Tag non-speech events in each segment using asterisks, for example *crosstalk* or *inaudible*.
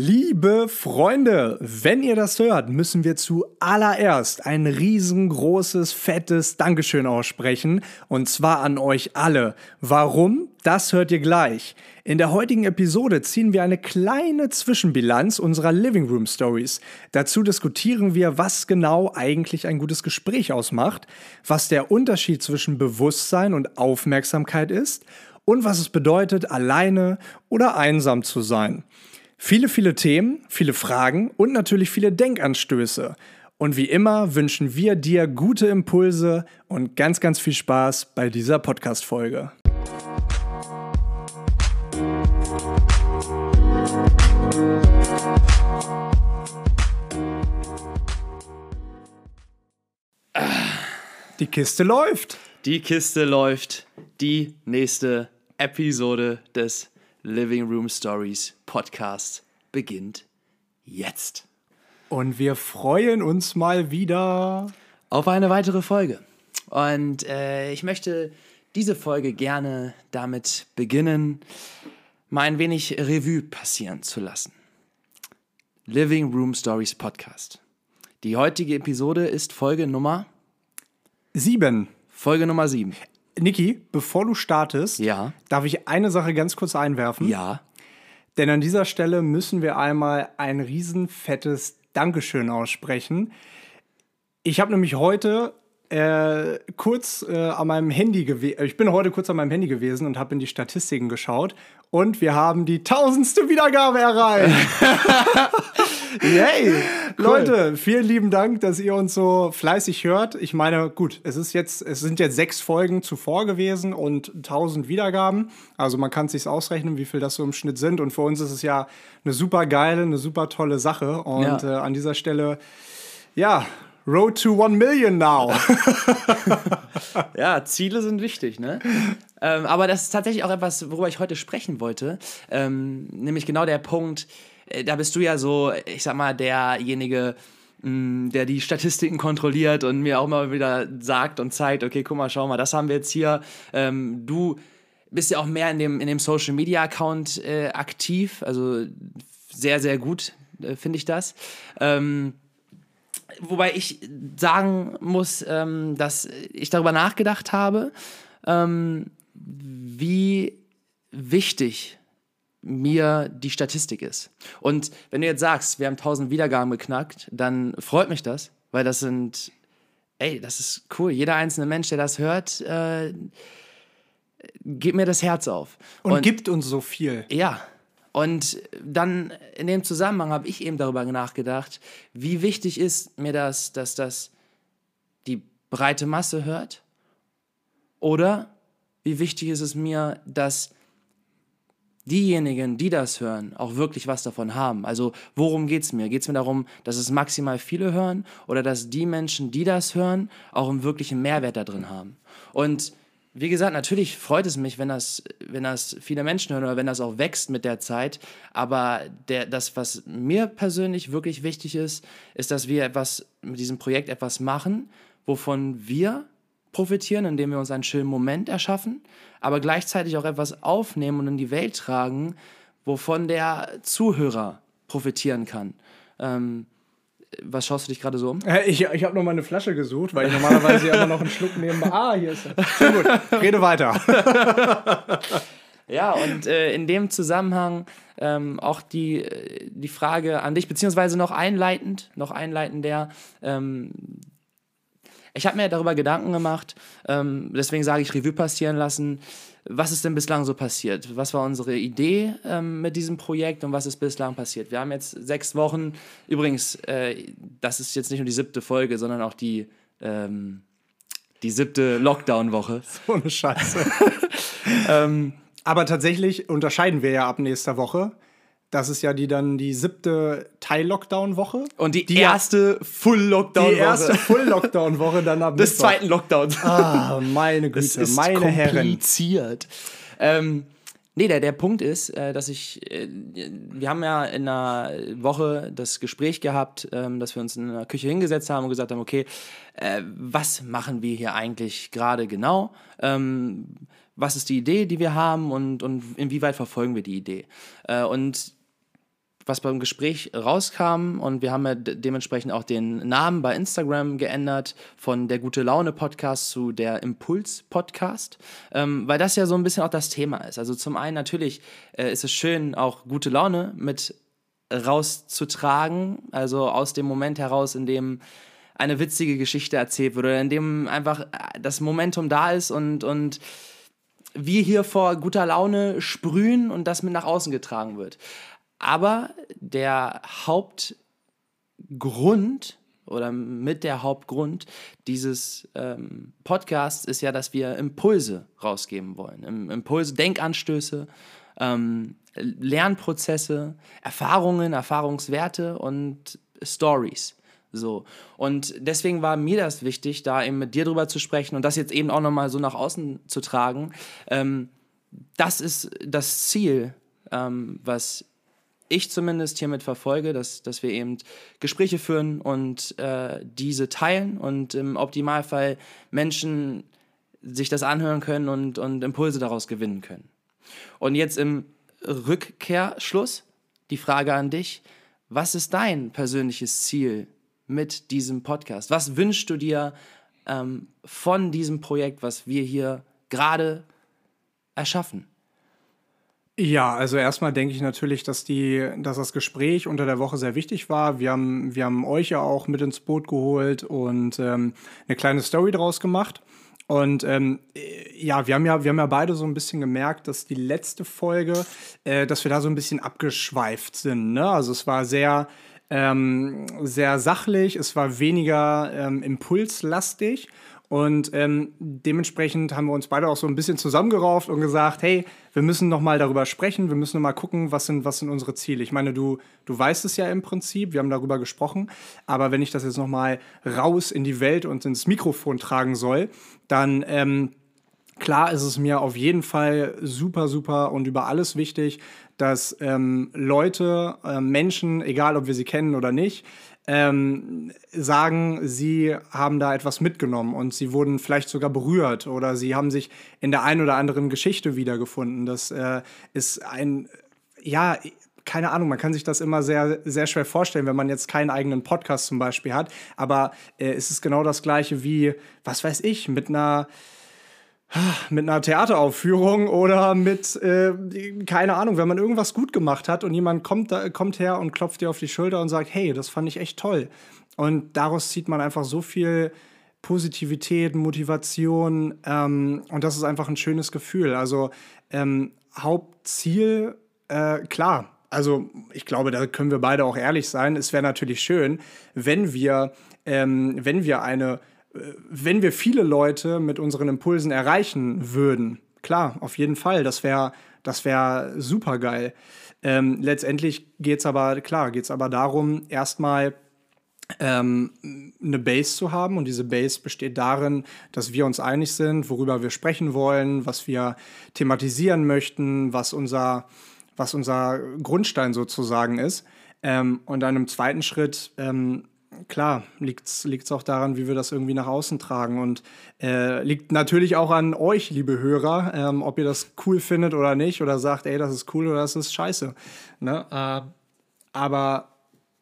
Liebe Freunde, wenn ihr das hört, müssen wir zuallererst ein riesengroßes, fettes Dankeschön aussprechen. Und zwar an euch alle. Warum? Das hört ihr gleich. In der heutigen Episode ziehen wir eine kleine Zwischenbilanz unserer Living Room Stories. Dazu diskutieren wir, was genau eigentlich ein gutes Gespräch ausmacht, was der Unterschied zwischen Bewusstsein und Aufmerksamkeit ist und was es bedeutet, alleine oder einsam zu sein. Viele, viele Themen, viele Fragen und natürlich viele Denkanstöße. Und wie immer wünschen wir dir gute Impulse und ganz, ganz viel Spaß bei dieser Podcast-Folge. Die Kiste läuft. Die Kiste läuft. Die nächste Episode des Living Room Stories Podcast beginnt jetzt. Und wir freuen uns mal wieder auf eine weitere Folge. Und äh, ich möchte diese Folge gerne damit beginnen, mal ein wenig Revue passieren zu lassen. Living Room Stories Podcast. Die heutige Episode ist Folge Nummer sieben. Folge Nummer sieben. Niki, bevor du startest, ja. darf ich eine Sache ganz kurz einwerfen? Ja. Denn an dieser Stelle müssen wir einmal ein riesenfettes Dankeschön aussprechen. Ich habe nämlich heute äh, kurz äh, an meinem Handy gewesen, ich bin heute kurz an meinem Handy gewesen und habe in die Statistiken geschaut und wir haben die tausendste Wiedergabe erreicht. *laughs* *laughs* Yay! Cool. Leute, vielen lieben Dank, dass ihr uns so fleißig hört. Ich meine, gut, es ist jetzt, es sind jetzt sechs Folgen zuvor gewesen und tausend Wiedergaben. Also man kann es sich ausrechnen, wie viel das so im Schnitt sind. Und für uns ist es ja eine super geile, eine super tolle Sache. Und ja. äh, an dieser Stelle, ja, Road to One Million now. *laughs* *laughs* ja, Ziele sind wichtig, ne? ähm, aber das ist tatsächlich auch etwas, worüber ich heute sprechen wollte. Ähm, nämlich genau der Punkt, äh, da bist du ja so, ich sag mal, derjenige, mh, mm, der die Statistiken kontrolliert und mir auch mal wieder sagt und zeigt, okay, guck mal, schau mal, das haben wir jetzt hier. Ähm, du bist ja auch mehr in dem, in dem Social Media Account äh, aktiv, also sehr, sehr gut, äh, finde ich das. Ähm, wobei ich sagen muss, ähm, dass ich darüber nachgedacht habe, ähm, wie wichtig mir die Statistik ist. Und wenn du jetzt sagst, wir haben 1000 Wiedergaben geknackt, dann freut mich das, weil das sind, ey, das ist cool. Jeder einzelne Mensch, der das hört, äh, gibt mir das Herz auf. Und, Und gibt uns so viel. Ja, und dann in dem Zusammenhang habe ich eben darüber nachgedacht, wie wichtig ist mir das, dass das die breite Masse hört? Oder wie wichtig ist es mir, dass diejenigen, die das hören, auch wirklich was davon haben. Also worum geht es mir? Geht es mir darum, dass es maximal viele hören oder dass die Menschen, die das hören, auch einen wirklichen Mehrwert da drin haben? Und wie gesagt, natürlich freut es mich, wenn das, wenn das viele Menschen hören oder wenn das auch wächst mit der Zeit. Aber der, das, was mir persönlich wirklich wichtig ist, ist, dass wir etwas mit diesem Projekt etwas machen, wovon wir profitieren, indem wir uns einen schönen Moment erschaffen, aber gleichzeitig auch etwas aufnehmen und in die Welt tragen, wovon der Zuhörer profitieren kann. Ähm, was schaust du dich gerade so um? Ich, ich habe noch mal eine Flasche gesucht, weil ich normalerweise immer noch einen Schluck nehme. Ah, hier ist er. Sehr gut, rede weiter. *laughs* ja, und äh, in dem Zusammenhang ähm, auch die, die Frage an dich, beziehungsweise noch einleitend, noch einleitender. Ähm, ich habe mir darüber Gedanken gemacht, ähm, deswegen sage ich Revue passieren lassen was ist denn bislang so passiert? Was war unsere Idee ähm, mit diesem Projekt und was ist bislang passiert? Wir haben jetzt sechs Wochen, übrigens, äh, das ist jetzt nicht nur die siebte Folge, sondern auch die, ähm, die siebte Lockdown-Woche. *laughs* So eine Scheiße. *laughs* *laughs* ähm, Aber tatsächlich unterscheiden wir ja ab nächster Woche. Das ist ja die dann die siebte Teil-Lockdown-Woche. Und die, die erste Full-Lockdown-Woche. Die erste Full-Lockdown-Woche dann ab *laughs* Des zweiten Lockdowns. Ah, meine Güte, das ist meine kompliziert. Herren. Ähm, nee, der, der Punkt ist, äh, dass ich, äh, wir haben ja in einer Woche das Gespräch gehabt, ähm, dass wir uns in der Küche hingesetzt haben und gesagt haben, okay, äh, was machen wir hier eigentlich gerade genau? Ähm, was ist die Idee, die wir haben und, und inwieweit verfolgen wir die Idee? Und was beim Gespräch rauskam und wir haben ja dementsprechend auch den Namen bei Instagram geändert von der Gute Laune Podcast zu der Impuls Podcast, ähm, weil das ja so ein bisschen auch das Thema ist. Also zum einen natürlich äh, ist es schön, auch gute Laune mit rauszutragen, also aus dem Moment heraus, in dem eine witzige Geschichte erzählt wird oder in dem einfach das Momentum da ist und, und wir hier vor guter Laune sprühen und das mit nach außen getragen wird. Aber der Hauptgrund oder mit der Hauptgrund dieses ähm, Podcasts ist ja, dass wir Impulse rausgeben wollen. Impulse, Denkanstöße, ähm, Lernprozesse, Erfahrungen, Erfahrungswerte und Stories. So. Und deswegen war mir das wichtig, da eben mit dir drüber zu sprechen und das jetzt eben auch nochmal so nach außen zu tragen. Ähm, das ist das Ziel, ähm, was ich zumindest hiermit verfolge, dass, dass wir eben Gespräche führen und äh, diese teilen und im Optimalfall Menschen sich das anhören können und, und Impulse daraus gewinnen können. Und jetzt im Rückkehrschluss die Frage an dich, was ist dein persönliches Ziel mit diesem Podcast? Was wünschst du dir ähm, von diesem Projekt, was wir hier gerade erschaffen? Ja, also erstmal denke ich natürlich, dass, die, dass das Gespräch unter der Woche sehr wichtig war. Wir haben, wir haben euch ja auch mit ins Boot geholt und ähm, eine kleine Story draus gemacht. Und ähm, ja, wir haben ja, wir haben ja beide so ein bisschen gemerkt, dass die letzte Folge, äh, dass wir da so ein bisschen abgeschweift sind. Ne? Also es war sehr, ähm, sehr sachlich, es war weniger ähm, impulslastig. Und ähm, dementsprechend haben wir uns beide auch so ein bisschen zusammengerauft und gesagt, hey, wir müssen noch mal darüber sprechen, wir müssen noch mal gucken, was sind, was sind unsere Ziele. Ich meine, du, du weißt es ja im Prinzip, wir haben darüber gesprochen, aber wenn ich das jetzt noch mal raus in die Welt und ins Mikrofon tragen soll, dann ähm, klar ist es mir auf jeden Fall super, super und über alles wichtig, dass ähm, Leute, äh, Menschen, egal ob wir sie kennen oder nicht, ähm, sagen, sie haben da etwas mitgenommen und sie wurden vielleicht sogar berührt oder sie haben sich in der einen oder anderen Geschichte wiedergefunden. Das äh, ist ein, ja, keine Ahnung, man kann sich das immer sehr, sehr schwer vorstellen, wenn man jetzt keinen eigenen Podcast zum Beispiel hat. Aber äh, es ist genau das Gleiche wie, was weiß ich, mit einer mit einer Theateraufführung oder mit, äh, keine Ahnung, wenn man irgendwas gut gemacht hat und jemand kommt, da, kommt her und klopft dir auf die Schulter und sagt, hey, das fand ich echt toll. Und daraus zieht man einfach so viel Positivität, Motivation ähm, und das ist einfach ein schönes Gefühl. Also ähm, Hauptziel, äh, klar, also ich glaube, da können wir beide auch ehrlich sein. Es wäre natürlich schön, wenn wir, ähm, wenn wir eine wenn wir viele Leute mit unseren Impulsen erreichen würden, klar, auf jeden Fall, das wäre das wär super geil. Ähm, letztendlich geht es aber, klar, geht aber darum, erstmal ähm, eine Base zu haben. Und diese Base besteht darin, dass wir uns einig sind, worüber wir sprechen wollen, was wir thematisieren möchten, was unser, was unser Grundstein sozusagen ist. Ähm, und dann im zweiten Schritt ähm, klar, liegt es auch daran, wie wir das irgendwie nach außen tragen. Und äh, liegt natürlich auch an euch, liebe Hörer, ähm, ob ihr das cool findet oder nicht, oder sagt, ey, das ist cool oder das ist scheiße. Ne? Äh, aber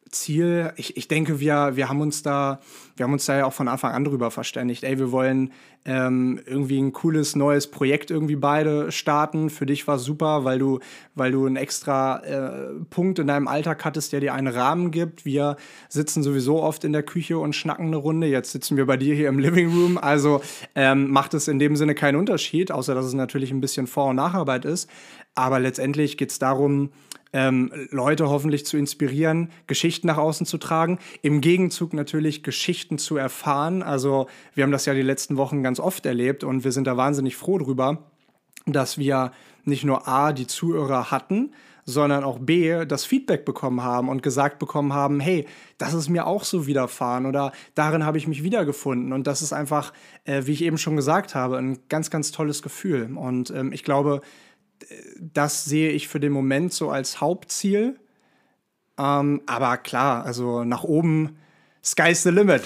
Ziel, ich, ich denke, wir, wir haben uns da, wir haben uns da ja auch von Anfang an drüber verständigt. Ey, wir wollen ähm, irgendwie ein cooles neues Projekt irgendwie beide starten. Für dich war es super, weil du, weil du einen extra äh, Punkt in deinem Alltag hattest, der dir einen Rahmen gibt. Wir sitzen sowieso oft in der Küche und schnacken eine Runde. Jetzt sitzen wir bei dir hier im Living Room. Also ähm, macht es in dem Sinne keinen Unterschied, außer dass es natürlich ein bisschen Vor- und Nacharbeit ist. Aber letztendlich geht es darum, ähm, Leute hoffentlich zu inspirieren, Geschichten nach außen zu tragen, im Gegenzug natürlich Geschichten zu erfahren. Also wir haben das ja die letzten Wochen ganz oft erlebt und wir sind da wahnsinnig froh drüber, dass wir nicht nur A, die Zuhörer hatten, sondern auch B, das Feedback bekommen haben und gesagt bekommen haben, hey, das ist mir auch so widerfahren oder darin habe ich mich wiedergefunden. Und das ist einfach, äh, wie ich eben schon gesagt habe, ein ganz, ganz tolles Gefühl. Und ähm, ich glaube, das sehe ich für den Moment so als Hauptziel. Ähm, aber klar, also nach oben, sky's the limit.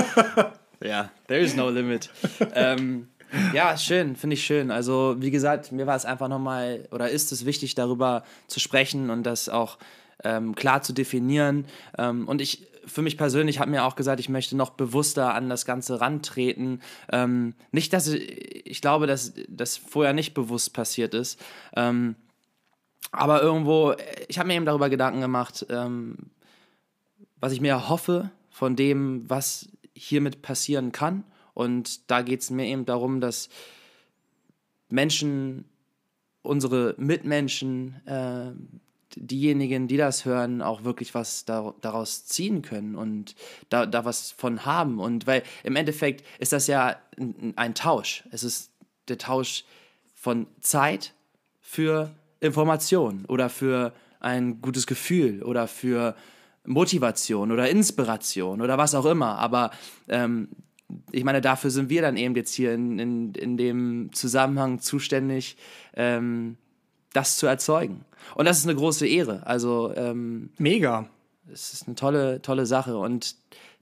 *laughs* ja, there is no limit. ähm, ja, schön, finde ich schön. Also, wie gesagt, mir war es einfach nochmal, oder ist es wichtig, darüber zu sprechen und das auch ähm, klar zu definieren. Ähm, und ich, für mich persönlich habe mir auch gesagt, ich möchte noch bewusster an das Ganze rantreten. Ähm, nicht, dass ich, ich glaube, dass das vorher nicht bewusst passiert ist. Ähm, aber irgendwo, ich habe mir eben darüber Gedanken gemacht, ähm, was ich mir hoffe von dem, was hiermit passieren kann. Und da geht es mir eben darum, dass Menschen, unsere Mitmenschen, äh, diejenigen, die das hören, auch wirklich was da, daraus ziehen können und da, da was von haben. Und weil im Endeffekt ist das ja ein, ein Tausch. Es ist der Tausch von Zeit für Information oder für ein gutes Gefühl oder für Motivation oder Inspiration oder was auch immer. Aber ähm, ich meine, dafür sind wir dann eben jetzt hier in, in, in dem Zusammenhang zuständig, ähm, das zu erzeugen. Und das ist eine große Ehre. Also ähm, mega. Es ist eine tolle, tolle Sache. Und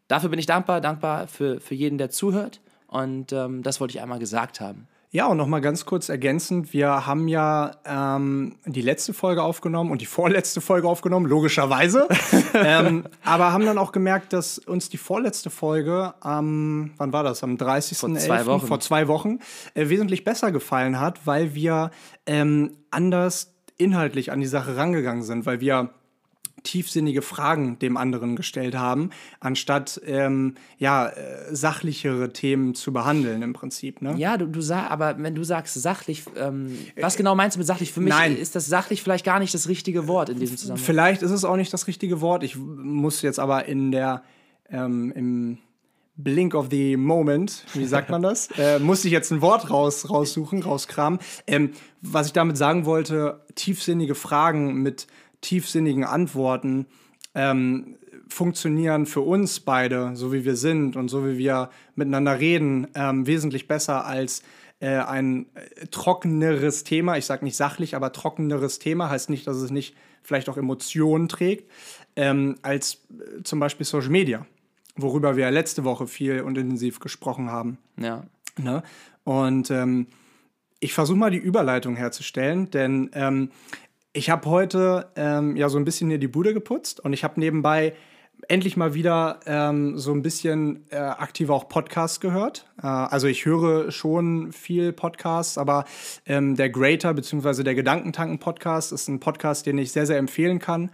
dafür bin ich dankbar, dankbar für, für jeden, der zuhört. Und ähm, das wollte ich einmal gesagt haben. Ja, und nochmal ganz kurz ergänzend, wir haben ja ähm, die letzte Folge aufgenommen und die *laughs* vorletzte Folge aufgenommen, logischerweise. *laughs* ähm, aber haben dann auch gemerkt, dass uns die vorletzte Folge am, wann war das, am 30. Vor zwei Wochen, vor zwei Wochen äh, wesentlich besser gefallen hat, weil wir ähm, anders inhaltlich an die Sache rangegangen sind, weil wir tiefsinnige Fragen dem anderen gestellt haben, anstatt ähm, ja, äh, sachlichere Themen zu behandeln im Prinzip. Ne? Ja, du, du sag, aber wenn du sagst sachlich, ähm, was genau meinst du mit sachlich? Für mich Nein. ist das sachlich vielleicht gar nicht das richtige Wort in diesem Zusammenhang. Vielleicht ist es auch nicht das richtige Wort. Ich muss jetzt aber in der ähm, im Blink of the Moment, wie sagt man das? *laughs* äh, musste ich jetzt ein Wort raus, raussuchen, rauskramen. Ähm, was ich damit sagen wollte, tiefsinnige Fragen mit tiefsinnigen Antworten ähm, funktionieren für uns beide, so wie wir sind und so wie wir miteinander reden, ähm, wesentlich besser als äh, ein äh, trockeneres Thema. Ich sage nicht sachlich, aber trockeneres Thema heißt nicht, dass es nicht vielleicht auch Emotionen trägt, ähm, als äh, zum Beispiel Social Media, worüber wir letzte Woche viel und intensiv gesprochen haben. Ja. Ne? Und ähm, ich versuche mal die Überleitung herzustellen, denn ähm, ich habe heute ähm, ja so ein bisschen hier die Bude geputzt und ich habe nebenbei endlich mal wieder ähm, so ein bisschen äh, aktiver auch Podcasts gehört. Äh, also ich höre schon viel Podcasts, aber ähm, der Greater bzw. der Gedankentanken-Podcast ist ein Podcast, den ich sehr, sehr empfehlen kann.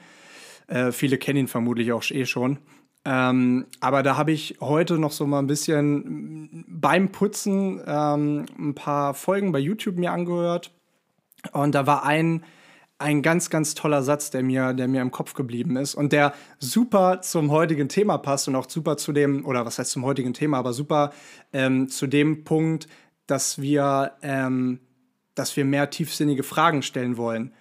Äh, viele kennen ihn vermutlich auch eh schon. Ähm, aber da habe ich heute noch so mal ein bisschen beim Putzen ähm, ein paar Folgen bei YouTube mir angehört. Und da war ein ein ganz, ganz toller Satz, der mir, der mir im Kopf geblieben ist und der super zum heutigen Thema passt und auch super zu dem, oder was heißt zum heutigen Thema, aber super ähm, zu dem Punkt, dass wir, ähm, dass wir mehr tiefsinnige Fragen stellen wollen.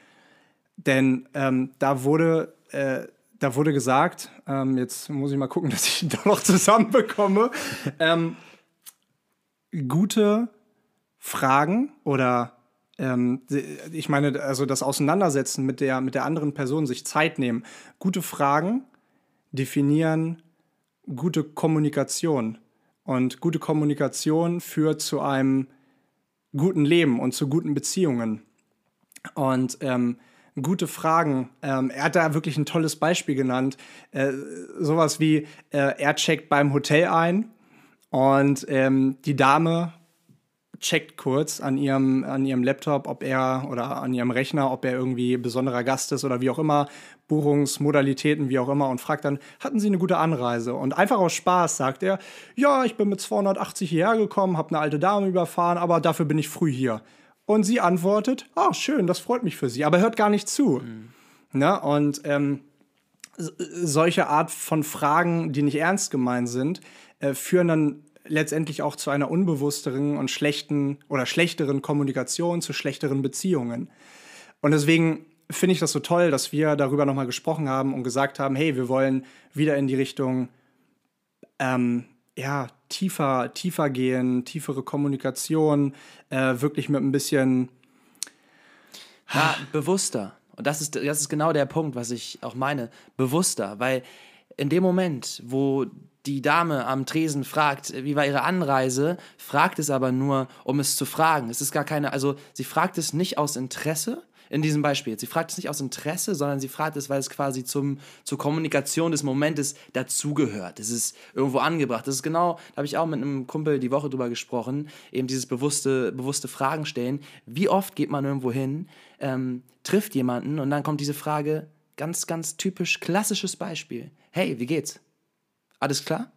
Denn ähm, da wurde, äh, da wurde gesagt, ähm, jetzt muss ich mal gucken, *laughs* dass ich ihn da noch zusammenbekomme, ähm, gute Fragen oder ähm, ich meine, also das Auseinandersetzen mit der, mit der anderen Person, sich Zeit nehmen, gute Fragen definieren gute Kommunikation. Und gute Kommunikation führt zu einem guten Leben und zu guten Beziehungen. Und ähm, gute Fragen. Ähm, er hat da wirklich ein tolles Beispiel genannt. Äh, sowas wie, äh, er checkt beim Hotel ein und ähm, die Dame checkt kurz an ihrem, an ihrem Laptop, ob er oder an ihrem Rechner, ob er irgendwie besonderer Gast ist oder wie auch immer, Buchungsmodalitäten, wie auch immer, und fragt dann, hatten Sie eine gute Anreise? Und einfach aus Spaß sagt er, ja, ich bin mit 280 hierher gekommen, habe eine alte Dame überfahren, aber dafür bin ich früh hier. Und sie antwortet, ah, schön, das freut mich für Sie, aber hört gar nicht zu. Mhm. Na, und ähm, solche Art von Fragen, die nicht ernst gemeint sind, äh, führen dann letztendlich auch zu einer unbewussteren und schlechten oder schlechteren Kommunikation, zu schlechteren Beziehungen. Und deswegen finde ich das so toll, dass wir darüber nochmal gesprochen haben und gesagt haben, hey, wir wollen wieder in die Richtung ähm, ja, tiefer, tiefer gehen, tiefere Kommunikation, äh, wirklich mit ein bisschen ja, bewusster. Und das ist, das ist genau der Punkt, was ich auch meine. Bewusster, weil in dem Moment, wo die Dame am Tresen fragt, wie war ihre Anreise, fragt es aber nur, um es zu fragen. Es ist gar keine, also sie fragt es nicht aus Interesse, in diesem Beispiel. Sie fragt es nicht aus Interesse, sondern sie fragt es, weil es quasi zum, zur Kommunikation des Momentes dazugehört. Es ist irgendwo angebracht. Das ist genau, da habe ich auch mit einem Kumpel die Woche drüber gesprochen, eben dieses bewusste, bewusste Fragen stellen. Wie oft geht man irgendwo hin, ähm, trifft jemanden und dann kommt diese Frage, ganz, ganz typisch klassisches Beispiel. Hey, wie geht's? Alles klar?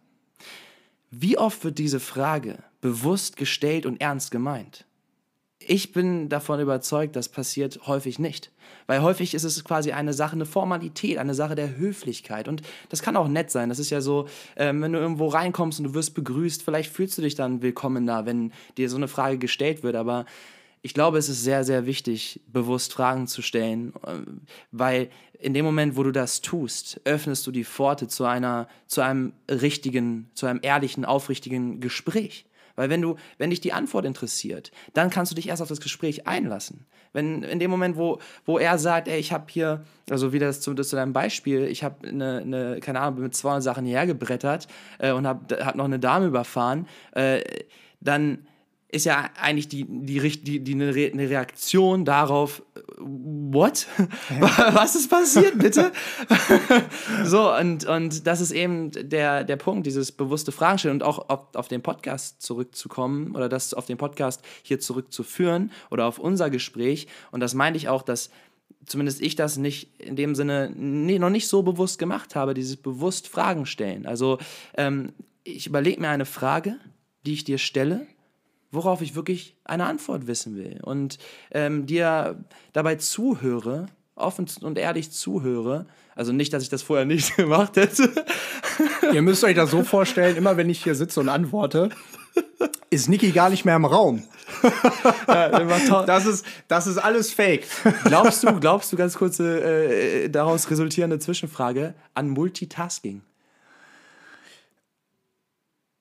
Wie oft wird diese Frage bewusst gestellt und ernst gemeint? Ich bin davon überzeugt, das passiert häufig nicht. Weil häufig ist es quasi eine Sache, eine Formalität, eine Sache der Höflichkeit. Und das kann auch nett sein. Das ist ja so, äh, wenn du irgendwo reinkommst und du wirst begrüßt, vielleicht fühlst du dich dann willkommener, wenn dir so eine Frage gestellt wird. Aber ich glaube, es ist sehr, sehr wichtig, bewusst Fragen zu stellen, äh, weil in dem Moment, wo du das tust, öffnest du die Pforte zu einer, zu einem richtigen, zu einem ehrlichen, aufrichtigen Gespräch. Weil wenn du, wenn dich die Antwort interessiert, dann kannst du dich erst auf das Gespräch einlassen. Wenn in dem Moment, wo, wo er sagt, ey, ich habe hier, also wieder das zu, das zu deinem Beispiel, ich habe eine, eine, keine Ahnung, mit 200 Sachen hierher gebrettert äh, und habe hab noch eine Dame überfahren, äh, dann ist ja eigentlich die, die, die, die eine, Reaktion darauf, what? *laughs* Was ist passiert, bitte? *laughs* so, und, und das ist eben der, der Punkt, dieses bewusste Fragen stellen und auch auf, auf den Podcast zurückzukommen oder das auf den Podcast hier zurückzuführen oder auf unser Gespräch. Und das meinte ich auch, dass zumindest ich das nicht in dem Sinne nee, noch nicht so bewusst gemacht habe, dieses bewusst Fragen stellen. Also ähm, ich überlege mir eine Frage, die ich dir stelle worauf ich wirklich eine Antwort wissen will und ähm, dir dabei zuhöre, offen und ehrlich zuhöre. Also nicht, dass ich das vorher nicht *laughs* gemacht hätte. Ihr müsst euch das so vorstellen, immer wenn ich hier sitze und antworte, ist Niki gar nicht mehr im Raum. *laughs* das, ist, das ist alles fake. Glaubst du, glaubst du, ganz kurze äh, daraus resultierende Zwischenfrage, an Multitasking?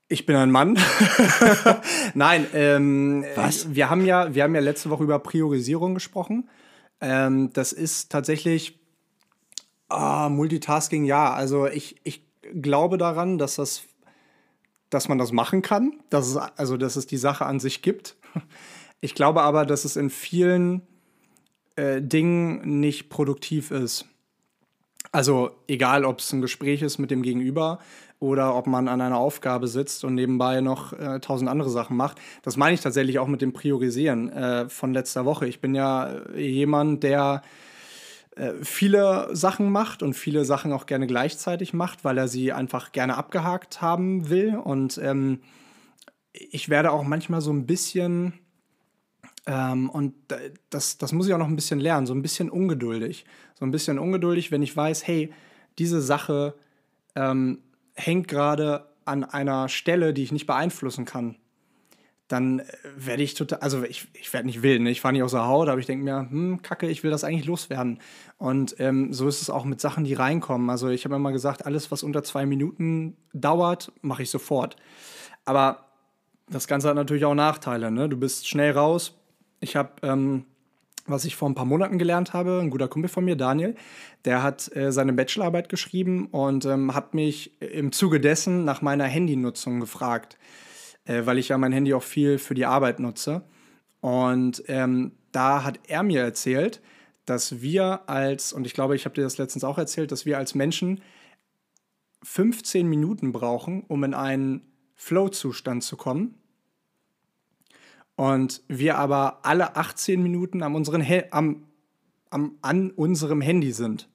Ich bin ein Mann. *laughs* Nein, ähm, Was? Wir haben ja, wir haben ja letzte Woche über Priorisierung gesprochen. Ähm, das ist tatsächlich ah, Multitasking, ja. Also ich, ich glaube daran, dass das, dass man das machen kann, dass es, also dass es die Sache an sich gibt. Ich glaube aber, dass es in vielen äh, Dingen nicht produktiv ist. Also egal, ob es ein Gespräch ist mit dem Gegenüber oder ob man an einer Aufgabe sitzt und nebenbei noch äh, tausend andere Sachen macht. Das meine ich tatsächlich auch mit dem Priorisieren äh, von letzter Woche. Ich bin ja äh, jemand, der äh, viele Sachen macht und viele Sachen auch gerne gleichzeitig macht, weil er sie einfach gerne abgehakt haben will. Und ähm, ich werde auch manchmal so ein bisschen, ähm, und das, das muss ich auch noch ein bisschen lernen, so ein bisschen ungeduldig. So ein bisschen ungeduldig, wenn ich weiß, hey, diese Sache ähm, hängt gerade an einer Stelle, die ich nicht beeinflussen kann, dann äh, werde ich total, also ich, ich werde nicht wild, ne? ich fahre nicht aus der Haut, aber ich denke mir, hm, kacke, ich will das eigentlich loswerden. Und ähm, so ist es auch mit Sachen, die reinkommen. Also ich habe immer gesagt, alles, was unter zwei Minuten dauert, mache ich sofort. Aber das Ganze hat natürlich auch Nachteile. Ne? Du bist schnell raus. Ich habe ähm, was ich vor ein paar Monaten gelernt habe. Ein guter Kumpel von mir, Daniel, der hat äh, seine Bachelorarbeit geschrieben und ähm, hat mich im Zuge dessen nach meiner Handynutzung gefragt, äh, weil ich ja mein Handy auch viel für die Arbeit nutze. Und ähm, da hat er mir erzählt, dass wir als, und ich glaube, ich habe dir das letztens auch erzählt, dass wir als Menschen 15 Minuten brauchen, um in einen Flow-Zustand zu kommen und wir aber alle 18 Minuten am unseren am, am, an unserem Handy sind.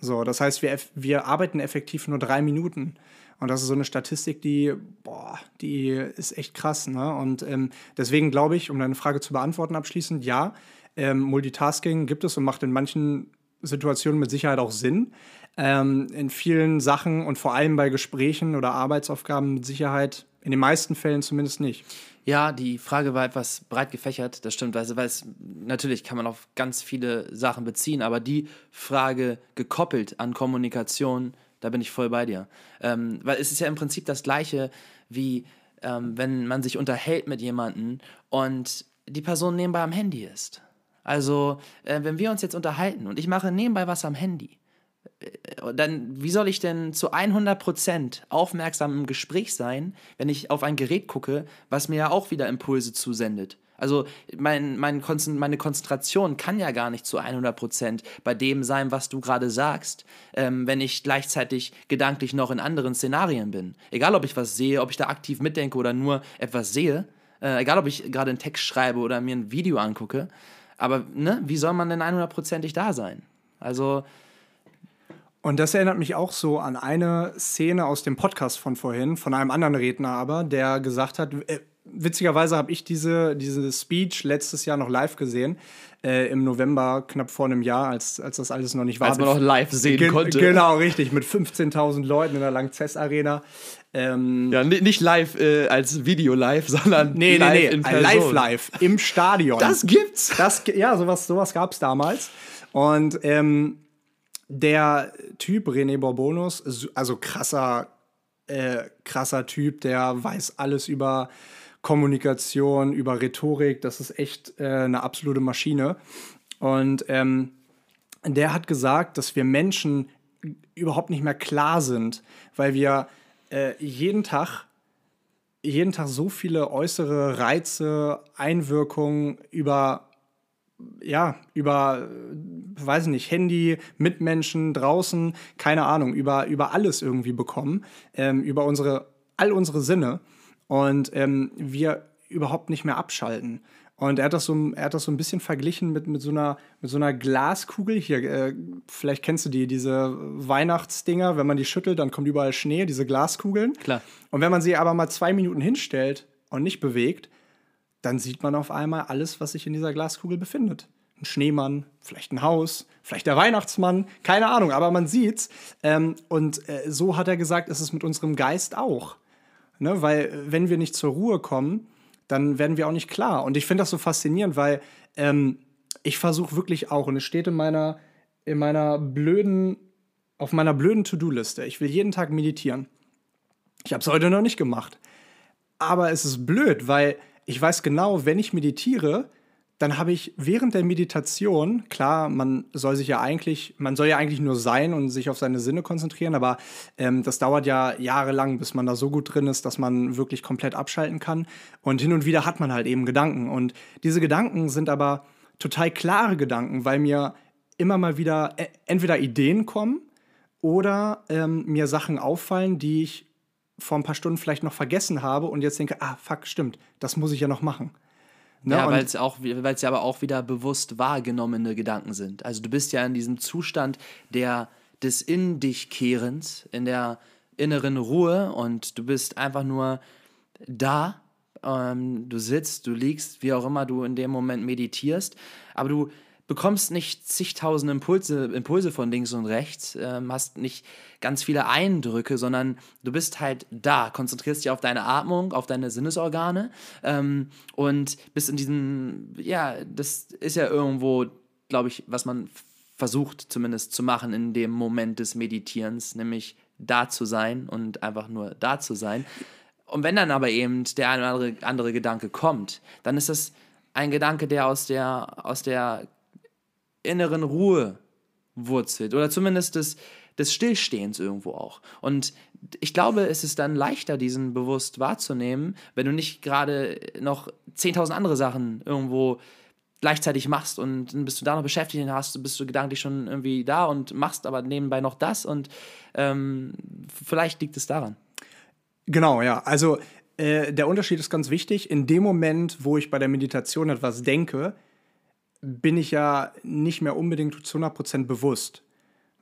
So, das heißt, wir, wir arbeiten effektiv nur drei Minuten. Und das ist so eine Statistik, die, boah, die ist echt krass. Ne? Und ähm, deswegen glaube ich, um deine Frage zu beantworten abschließend, ja, ähm, Multitasking gibt es und macht in manchen Situationen mit Sicherheit auch Sinn. Ähm, in vielen Sachen und vor allem bei Gesprächen oder Arbeitsaufgaben mit Sicherheit, in den meisten Fällen zumindest nicht. Ja, die Frage war etwas breit gefächert, das stimmt, weil, weil es natürlich kann man auf ganz viele Sachen beziehen, aber die Frage gekoppelt an Kommunikation, da bin ich voll bei dir. Ähm, weil es ist ja im Prinzip das Gleiche wie ähm, wenn man sich unterhält mit jemandem und die Person nebenbei am Handy ist. Also, äh, wenn wir uns jetzt unterhalten und ich mache nebenbei was am Handy, dann, wie soll ich denn zu 100% aufmerksam im Gespräch sein, wenn ich auf ein Gerät gucke, was mir ja auch wieder Impulse zusendet? Also mein, mein Konzent meine Konzentration kann ja gar nicht zu 100% bei dem sein, was du gerade sagst, ähm, wenn ich gleichzeitig gedanklich noch in anderen Szenarien bin. Egal, ob ich was sehe, ob ich da aktiv mitdenke oder nur etwas sehe, äh, egal, ob ich gerade einen Text schreibe oder mir ein Video angucke, aber ne, wie soll man denn 100%ig da sein? Also und das erinnert mich auch so an eine Szene aus dem Podcast von vorhin, von einem anderen Redner aber, der gesagt hat, äh, witzigerweise habe ich diese, diese Speech letztes Jahr noch live gesehen, äh, im November, knapp vor einem Jahr, als, als das alles noch nicht war. Als man noch live sehen Ge konnte. Genau, richtig, mit 15.000 Leuten in der Langzess Arena. Ähm, ja, nicht live äh, als Video live, *laughs* sondern nee, live nee, nee, in live, Person. live, im Stadion. Das gibt's. Das, ja, sowas, sowas gab es damals. Und ähm, der Typ, René Borbonus, also krasser, äh, krasser Typ, der weiß alles über Kommunikation, über Rhetorik. Das ist echt äh, eine absolute Maschine. Und ähm, der hat gesagt, dass wir Menschen überhaupt nicht mehr klar sind, weil wir äh, jeden Tag jeden Tag so viele äußere Reize, Einwirkungen über ja, über, weiß ich nicht, Handy, Mitmenschen draußen, keine Ahnung, über, über alles irgendwie bekommen, ähm, über unsere, all unsere Sinne und ähm, wir überhaupt nicht mehr abschalten. Und er hat das so, er hat das so ein bisschen verglichen mit, mit, so, einer, mit so einer Glaskugel. Hier, äh, vielleicht kennst du die, diese Weihnachtsdinger, wenn man die schüttelt, dann kommt überall Schnee, diese Glaskugeln. Klar. Und wenn man sie aber mal zwei Minuten hinstellt und nicht bewegt, dann sieht man auf einmal alles, was sich in dieser Glaskugel befindet. Ein Schneemann, vielleicht ein Haus, vielleicht der Weihnachtsmann, keine Ahnung, aber man sieht's. Ähm, und äh, so hat er gesagt, ist es mit unserem Geist auch. Ne? Weil, äh, wenn wir nicht zur Ruhe kommen, dann werden wir auch nicht klar. Und ich finde das so faszinierend, weil ähm, ich versuche wirklich auch, und es steht in meiner, in meiner blöden, auf meiner blöden To-Do-Liste, ich will jeden Tag meditieren. Ich habe es heute noch nicht gemacht. Aber es ist blöd, weil ich weiß genau, wenn ich meditiere, dann habe ich während der Meditation, klar, man soll sich ja eigentlich, man soll ja eigentlich nur sein und sich auf seine Sinne konzentrieren, aber ähm, das dauert ja jahrelang, bis man da so gut drin ist, dass man wirklich komplett abschalten kann. Und hin und wieder hat man halt eben Gedanken. Und diese Gedanken sind aber total klare Gedanken, weil mir immer mal wieder äh, entweder Ideen kommen oder ähm, mir Sachen auffallen, die ich vor ein paar Stunden vielleicht noch vergessen habe und jetzt denke, ah, fuck, stimmt, das muss ich ja noch machen. Ne? Ja, weil es auch, weil es ja aber auch wieder bewusst wahrgenommene Gedanken sind. Also du bist ja in diesem Zustand der des in dich Kehrens, in der inneren Ruhe und du bist einfach nur da. Ähm, du sitzt, du liegst, wie auch immer du in dem Moment meditierst, aber du bekommst nicht zigtausend Impulse, Impulse von links und rechts, ähm, hast nicht ganz viele Eindrücke, sondern du bist halt da, konzentrierst dich auf deine Atmung, auf deine Sinnesorgane ähm, und bist in diesem, ja, das ist ja irgendwo, glaube ich, was man versucht zumindest zu machen in dem Moment des Meditierens, nämlich da zu sein und einfach nur da zu sein. Und wenn dann aber eben der eine oder andere, Gedanke kommt, dann ist das ein Gedanke, der aus der, aus der inneren Ruhe wurzelt oder zumindest des, des Stillstehens irgendwo auch. Und ich glaube, es ist dann leichter, diesen bewusst wahrzunehmen, wenn du nicht gerade noch 10.000 andere Sachen irgendwo gleichzeitig machst und dann bist du da noch beschäftigt hast, bist du gedanklich schon irgendwie da und machst aber nebenbei noch das und ähm, vielleicht liegt es daran. Genau, ja. Also äh, der Unterschied ist ganz wichtig. In dem Moment, wo ich bei der Meditation etwas denke, bin ich ja nicht mehr unbedingt zu 100% bewusst.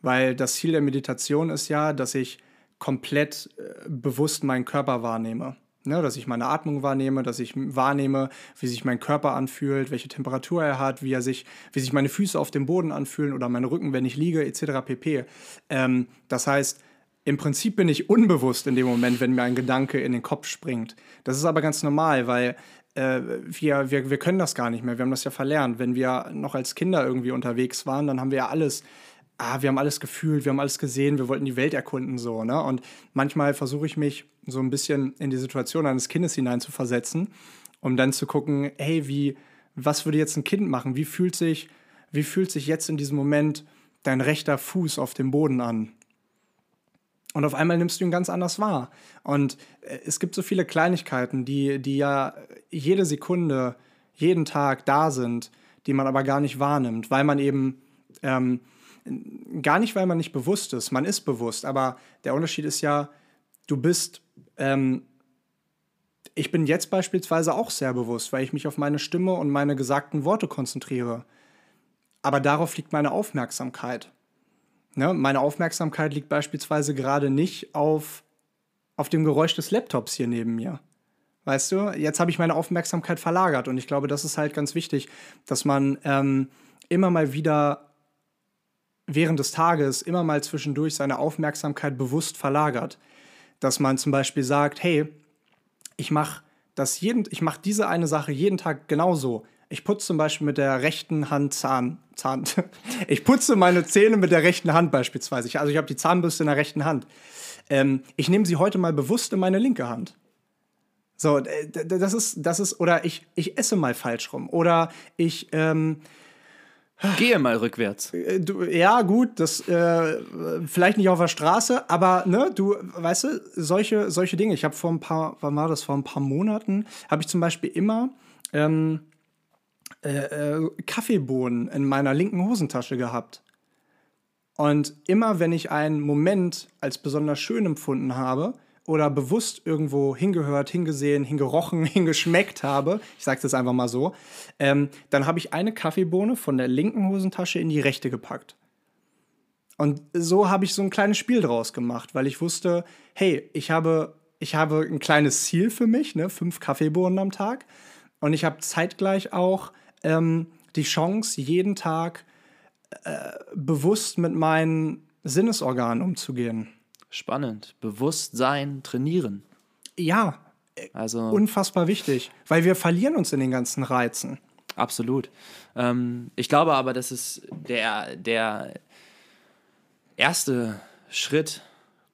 Weil das Ziel der Meditation ist ja, dass ich komplett äh, bewusst meinen Körper wahrnehme. Ne, dass ich meine Atmung wahrnehme, dass ich wahrnehme, wie sich mein Körper anfühlt, welche Temperatur er hat, wie, er sich, wie sich meine Füße auf dem Boden anfühlen oder mein Rücken, wenn ich liege, etc. pp. Ähm, das heißt, im Prinzip bin ich unbewusst in dem Moment, wenn mir ein Gedanke in den Kopf springt. Das ist aber ganz normal, weil äh, wir, wir, wir können das gar nicht mehr. Wir haben das ja verlernt. Wenn wir noch als Kinder irgendwie unterwegs waren, dann haben wir ja alles, ah, wir haben alles gefühlt, wir haben alles gesehen, wir wollten die Welt erkunden so. Ne? Und manchmal versuche ich mich so ein bisschen in die Situation eines Kindes hineinzuversetzen, um dann zu gucken, hey, wie, was würde jetzt ein Kind machen? Wie fühlt sich, wie fühlt sich jetzt in diesem Moment dein rechter Fuß auf dem Boden an? Und auf einmal nimmst du ihn ganz anders wahr. Und äh, es gibt so viele Kleinigkeiten, die, die ja jede Sekunde jeden Tag da sind, die man aber gar nicht wahrnimmt, weil man eben ähm, gar nicht, weil man nicht bewusst ist, man ist bewusst, aber der Unterschied ist ja, du bist, ähm, ich bin jetzt beispielsweise auch sehr bewusst, weil ich mich auf meine Stimme und meine gesagten Worte konzentriere. Aber darauf liegt meine Aufmerksamkeit. Ne? Meine Aufmerksamkeit liegt beispielsweise gerade nicht auf, auf dem Geräusch des Laptops hier neben mir. Weißt du, jetzt habe ich meine Aufmerksamkeit verlagert und ich glaube, das ist halt ganz wichtig, dass man ähm, immer mal wieder während des Tages immer mal zwischendurch seine Aufmerksamkeit bewusst verlagert. Dass man zum Beispiel sagt, hey, ich mache das ich mache diese eine Sache jeden Tag genauso. Ich putze zum Beispiel mit der rechten Hand Zahn, Zahn. *laughs* ich putze meine Zähne mit der rechten Hand beispielsweise. Ich, also ich habe die Zahnbürste in der rechten Hand. Ähm, ich nehme sie heute mal bewusst in meine linke Hand. So, das ist, das ist, oder ich, ich esse mal falsch rum. Oder ich, ähm, Gehe mal rückwärts. Äh, du, ja, gut, das äh, vielleicht nicht auf der Straße, aber ne, du, weißt du, solche, solche Dinge. Ich habe vor ein paar, wann war das, vor ein paar Monaten, habe ich zum Beispiel immer ähm, äh, äh, Kaffeebohnen in meiner linken Hosentasche gehabt. Und immer wenn ich einen Moment als besonders schön empfunden habe, oder bewusst irgendwo hingehört, hingesehen, hingerochen, *laughs* hingeschmeckt habe, ich sage das einfach mal so, ähm, dann habe ich eine Kaffeebohne von der linken Hosentasche in die rechte gepackt. Und so habe ich so ein kleines Spiel draus gemacht, weil ich wusste, hey, ich habe, ich habe ein kleines Ziel für mich, ne, fünf Kaffeebohnen am Tag. Und ich habe zeitgleich auch ähm, die Chance, jeden Tag äh, bewusst mit meinen Sinnesorganen umzugehen. Spannend. Bewusstsein trainieren. Ja, also unfassbar wichtig, weil wir verlieren uns in den ganzen Reizen. Absolut. Ähm, ich glaube aber, dass es der, der erste Schritt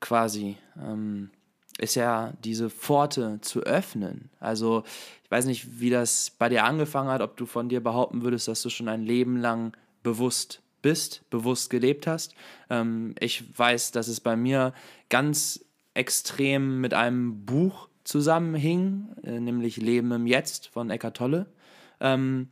quasi ähm, ist ja, diese Pforte zu öffnen. Also ich weiß nicht, wie das bei dir angefangen hat, ob du von dir behaupten würdest, dass du schon ein Leben lang bewusst bist, bewusst gelebt hast. Ähm, ich weiß, dass es bei mir ganz extrem mit einem Buch zusammenhing, äh, nämlich Leben im Jetzt von Eckart Tolle, ähm,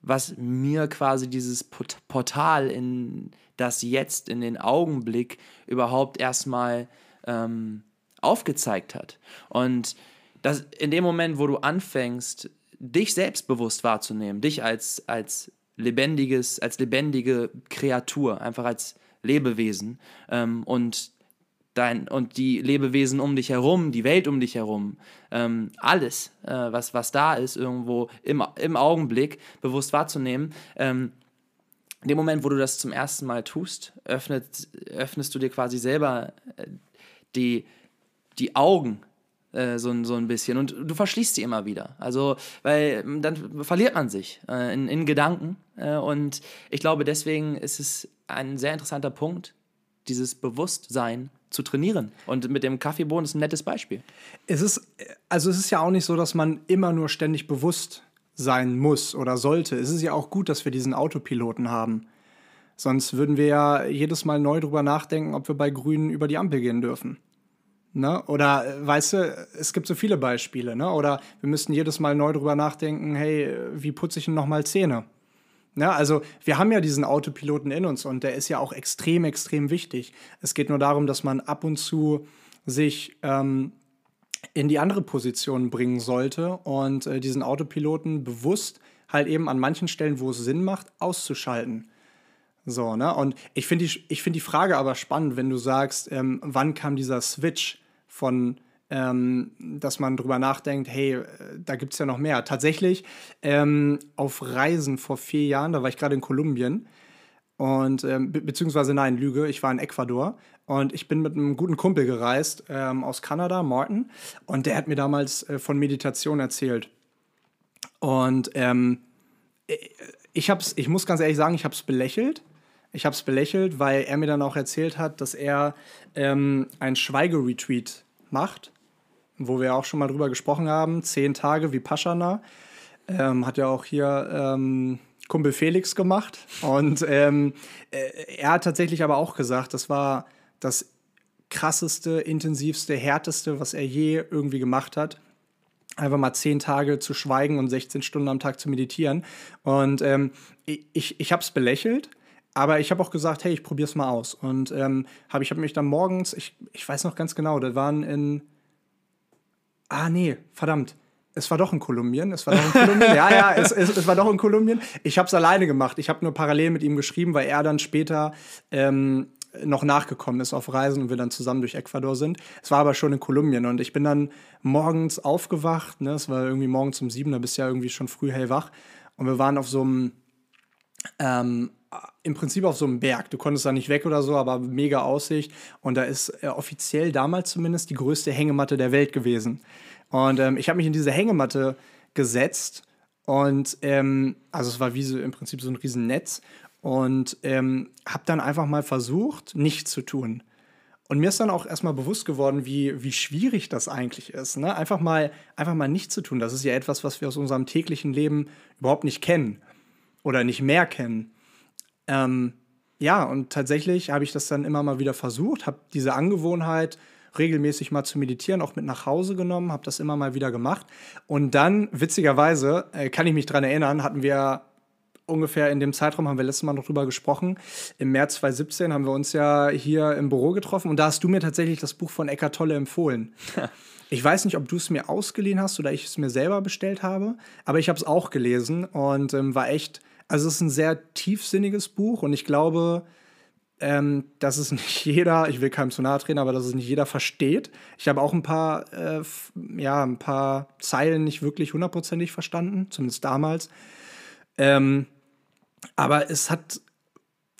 was mir quasi dieses Portal in das Jetzt, in den Augenblick überhaupt erstmal ähm, aufgezeigt hat. Und das, in dem Moment, wo du anfängst, dich selbstbewusst wahrzunehmen, dich als, als lebendiges, als lebendige Kreatur, einfach als Lebewesen ähm, und dein und die Lebewesen um dich herum, die Welt um dich herum, ähm, alles, äh, was, was da ist, irgendwo im, im Augenblick bewusst wahrzunehmen. Ähm, in dem Moment, wo du das zum ersten Mal tust, öffnet, öffnest du dir quasi selber äh, die, die Augen äh, so, so ein bisschen. Und du verschließt sie immer wieder. Also, weil dann verliert man sich äh, in, in Gedanken. Äh, und ich glaube, deswegen ist es ein sehr interessanter Punkt, dieses Bewusstsein zu trainieren. Und mit dem Kaffeebohnen ist ein nettes Beispiel. Es ist, also es ist ja auch nicht so, dass man immer nur ständig bewusst sein muss oder sollte. Es ist ja auch gut, dass wir diesen Autopiloten haben. Sonst würden wir ja jedes Mal neu drüber nachdenken, ob wir bei Grünen über die Ampel gehen dürfen. Ne? Oder äh, weißt du, es gibt so viele Beispiele, ne? Oder wir müssten jedes Mal neu drüber nachdenken, hey, wie putze ich denn nochmal Zähne? Ne? Also wir haben ja diesen Autopiloten in uns und der ist ja auch extrem, extrem wichtig. Es geht nur darum, dass man ab und zu sich ähm, in die andere Position bringen sollte und äh, diesen Autopiloten bewusst halt eben an manchen Stellen, wo es Sinn macht, auszuschalten. So, ne? Und ich finde die, find die Frage aber spannend, wenn du sagst, ähm, wann kam dieser Switch von, ähm, dass man drüber nachdenkt, hey, äh, da gibt es ja noch mehr. Tatsächlich ähm, auf Reisen vor vier Jahren, da war ich gerade in Kolumbien und ähm, be beziehungsweise nein, Lüge, ich war in Ecuador und ich bin mit einem guten Kumpel gereist ähm, aus Kanada, Martin, und der hat mir damals äh, von Meditation erzählt. Und ähm, ich hab's, ich muss ganz ehrlich sagen, ich habe es belächelt. Ich habe es belächelt, weil er mir dann auch erzählt hat, dass er ähm, ein Schweigeretreat macht, wo wir auch schon mal drüber gesprochen haben. Zehn Tage wie Paschana. Ähm, hat ja auch hier ähm, Kumpel Felix gemacht. Und ähm, äh, er hat tatsächlich aber auch gesagt, das war das krasseste, intensivste, härteste, was er je irgendwie gemacht hat. einfach mal zehn Tage zu schweigen und 16 Stunden am Tag zu meditieren. Und ähm, ich, ich habe es belächelt, aber ich habe auch gesagt, hey, ich probiere es mal aus. Und ähm, hab, ich habe mich dann morgens, ich, ich weiß noch ganz genau, da waren in, ah nee, verdammt, es war doch in Kolumbien. Es war doch in Kolumbien. *laughs* ja, ja, es, es, es war doch in Kolumbien. Ich habe es alleine gemacht. Ich habe nur parallel mit ihm geschrieben, weil er dann später ähm, noch nachgekommen ist auf Reisen und wir dann zusammen durch Ecuador sind. Es war aber schon in Kolumbien und ich bin dann morgens aufgewacht. Ne? Es war irgendwie morgens um sieben, da bist du ja irgendwie schon früh hellwach. Und wir waren auf so einem, ähm, im Prinzip auf so einem Berg. Du konntest da nicht weg oder so, aber mega Aussicht. Und da ist äh, offiziell damals zumindest die größte Hängematte der Welt gewesen. Und ähm, ich habe mich in diese Hängematte gesetzt und ähm, also es war wie so im Prinzip so ein Riesennetz und ähm, habe dann einfach mal versucht, nichts zu tun. Und mir ist dann auch erstmal bewusst geworden, wie, wie schwierig das eigentlich ist. Ne? Einfach, mal, einfach mal nichts zu tun. Das ist ja etwas, was wir aus unserem täglichen Leben überhaupt nicht kennen oder nicht mehr kennen. Ähm, ja, und tatsächlich habe ich das dann immer mal wieder versucht, habe diese Angewohnheit regelmäßig mal zu meditieren, auch mit nach Hause genommen, habe das immer mal wieder gemacht. Und dann, witzigerweise, äh, kann ich mich daran erinnern, hatten wir ungefähr in dem Zeitraum, haben wir letztes Mal noch drüber gesprochen, im März 2017 haben wir uns ja hier im Büro getroffen und da hast du mir tatsächlich das Buch von Eckart Tolle empfohlen. *laughs* Ich weiß nicht, ob du es mir ausgeliehen hast oder ich es mir selber bestellt habe, aber ich habe es auch gelesen und ähm, war echt, also es ist ein sehr tiefsinniges Buch und ich glaube, ähm, dass es nicht *laughs* jeder, ich will keinem zu nahe treten, aber dass es nicht jeder versteht. Ich habe auch ein paar, äh, ja, ein paar Zeilen nicht wirklich hundertprozentig verstanden, zumindest damals. Ähm, aber es hat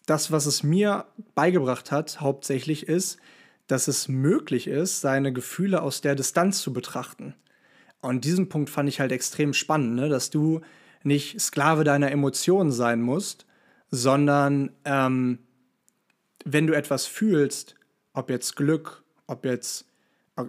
das, was es mir beigebracht hat, hauptsächlich ist, dass es möglich ist, seine Gefühle aus der Distanz zu betrachten. Und diesen Punkt fand ich halt extrem spannend, ne? dass du nicht Sklave deiner Emotionen sein musst, sondern ähm, wenn du etwas fühlst, ob jetzt Glück, ob jetzt.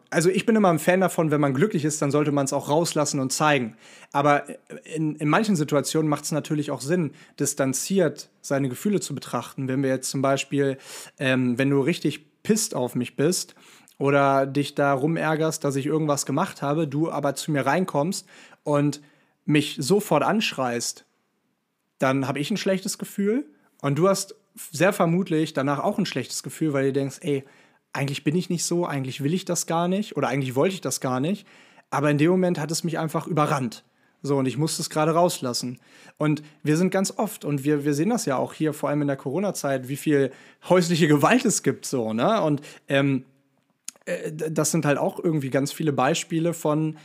Also ich bin immer ein Fan davon, wenn man glücklich ist, dann sollte man es auch rauslassen und zeigen. Aber in, in manchen Situationen macht es natürlich auch Sinn, distanziert seine Gefühle zu betrachten. Wenn wir jetzt zum Beispiel, ähm, wenn du richtig pisst auf mich bist oder dich darum ärgerst, dass ich irgendwas gemacht habe, du aber zu mir reinkommst und mich sofort anschreist, dann habe ich ein schlechtes Gefühl und du hast sehr vermutlich danach auch ein schlechtes Gefühl, weil du denkst, ey, eigentlich bin ich nicht so, eigentlich will ich das gar nicht oder eigentlich wollte ich das gar nicht. Aber in dem Moment hat es mich einfach überrannt. So, und ich musste es gerade rauslassen. Und wir sind ganz oft, und wir, wir sehen das ja auch hier, vor allem in der Corona-Zeit, wie viel häusliche Gewalt es gibt, so, ne? Und ähm, äh, das sind halt auch irgendwie ganz viele Beispiele von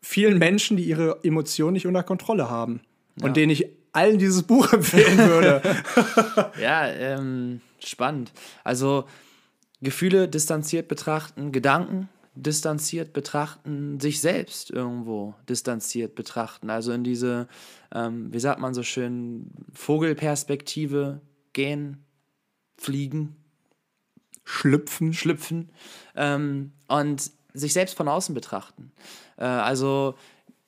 vielen Menschen, die ihre Emotionen nicht unter Kontrolle haben. Ja. Und denen ich allen dieses Buch *laughs* empfehlen würde. *laughs* ja, ähm, spannend. Also Gefühle distanziert betrachten, Gedanken distanziert betrachten, sich selbst irgendwo distanziert betrachten. Also in diese, ähm, wie sagt man so schön, Vogelperspektive gehen, fliegen. Schlüpfen. Schlüpfen. Ähm, und sich selbst von außen betrachten. Äh, also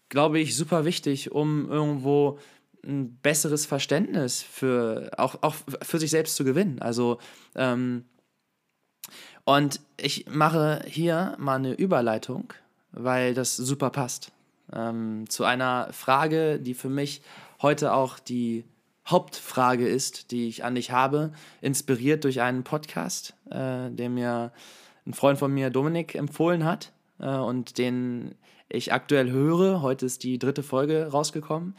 glaube ich, super wichtig, um irgendwo ein besseres Verständnis für auch, auch für sich selbst zu gewinnen. Also ähm, und ich mache hier mal eine Überleitung, weil das super passt. Ähm, zu einer Frage, die für mich heute auch die Hauptfrage ist, die ich an dich habe, inspiriert durch einen Podcast, äh, den mir ein Freund von mir, Dominik, empfohlen hat äh, und den ich aktuell höre. Heute ist die dritte Folge rausgekommen.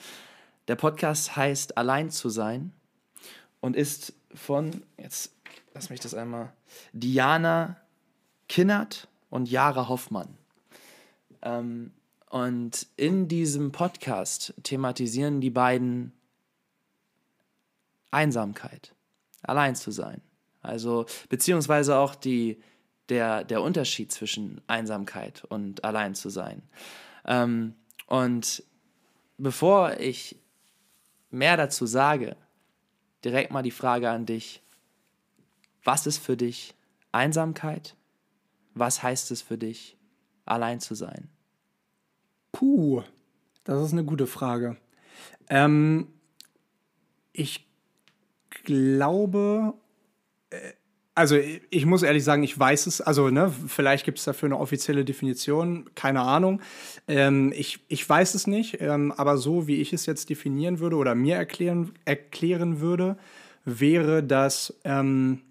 Der Podcast heißt Allein zu sein und ist von, jetzt lass mich das einmal, Diana Kinnert und Jara Hoffmann. Ähm, und in diesem Podcast thematisieren die beiden Einsamkeit, allein zu sein. Also, beziehungsweise auch die, der, der Unterschied zwischen Einsamkeit und allein zu sein. Ähm, und bevor ich mehr dazu sage, direkt mal die Frage an dich. Was ist für dich Einsamkeit? Was heißt es für dich, allein zu sein? Puh, das ist eine gute Frage. Ähm, ich glaube, äh, also ich muss ehrlich sagen, ich weiß es, also ne, vielleicht gibt es dafür eine offizielle Definition, keine Ahnung. Ähm, ich, ich weiß es nicht, ähm, aber so wie ich es jetzt definieren würde oder mir erklären, erklären würde, wäre das ähm,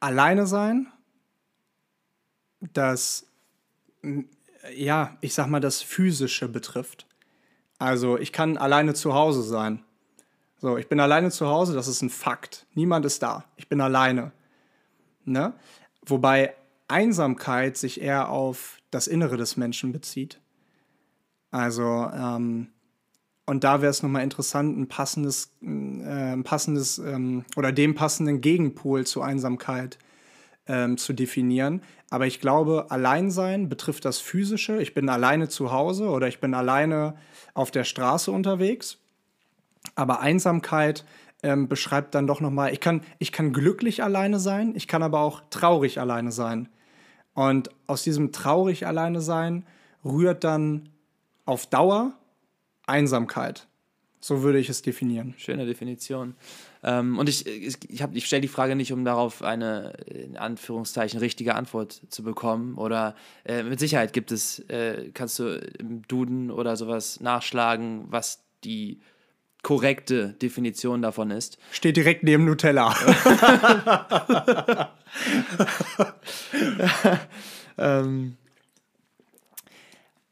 alleine sein, das, ja, ich sag mal, das Physische betrifft. Also ich kann alleine zu Hause sein. So, ich bin alleine zu Hause, das ist ein Fakt. Niemand ist da. Ich bin alleine. Ne? Wobei Einsamkeit sich eher auf das Innere des Menschen bezieht. Also, ähm, und da wäre es nochmal interessant, ein passendes, äh, passendes ähm, oder dem passenden Gegenpol zur Einsamkeit ähm, zu definieren. Aber ich glaube, Alleinsein betrifft das Physische. Ich bin alleine zu Hause oder ich bin alleine auf der Straße unterwegs. Aber Einsamkeit ähm, beschreibt dann doch nochmal, ich kann, ich kann glücklich alleine sein, ich kann aber auch traurig alleine sein. Und aus diesem traurig alleine sein rührt dann auf Dauer Einsamkeit. So würde ich es definieren. Schöne Definition. Ähm, und ich, ich, ich, ich stelle die Frage nicht, um darauf eine, in Anführungszeichen, richtige Antwort zu bekommen. Oder äh, mit Sicherheit gibt es, äh, kannst du im Duden oder sowas nachschlagen, was die korrekte Definition davon ist. Steht direkt neben Nutella. *laughs* ähm,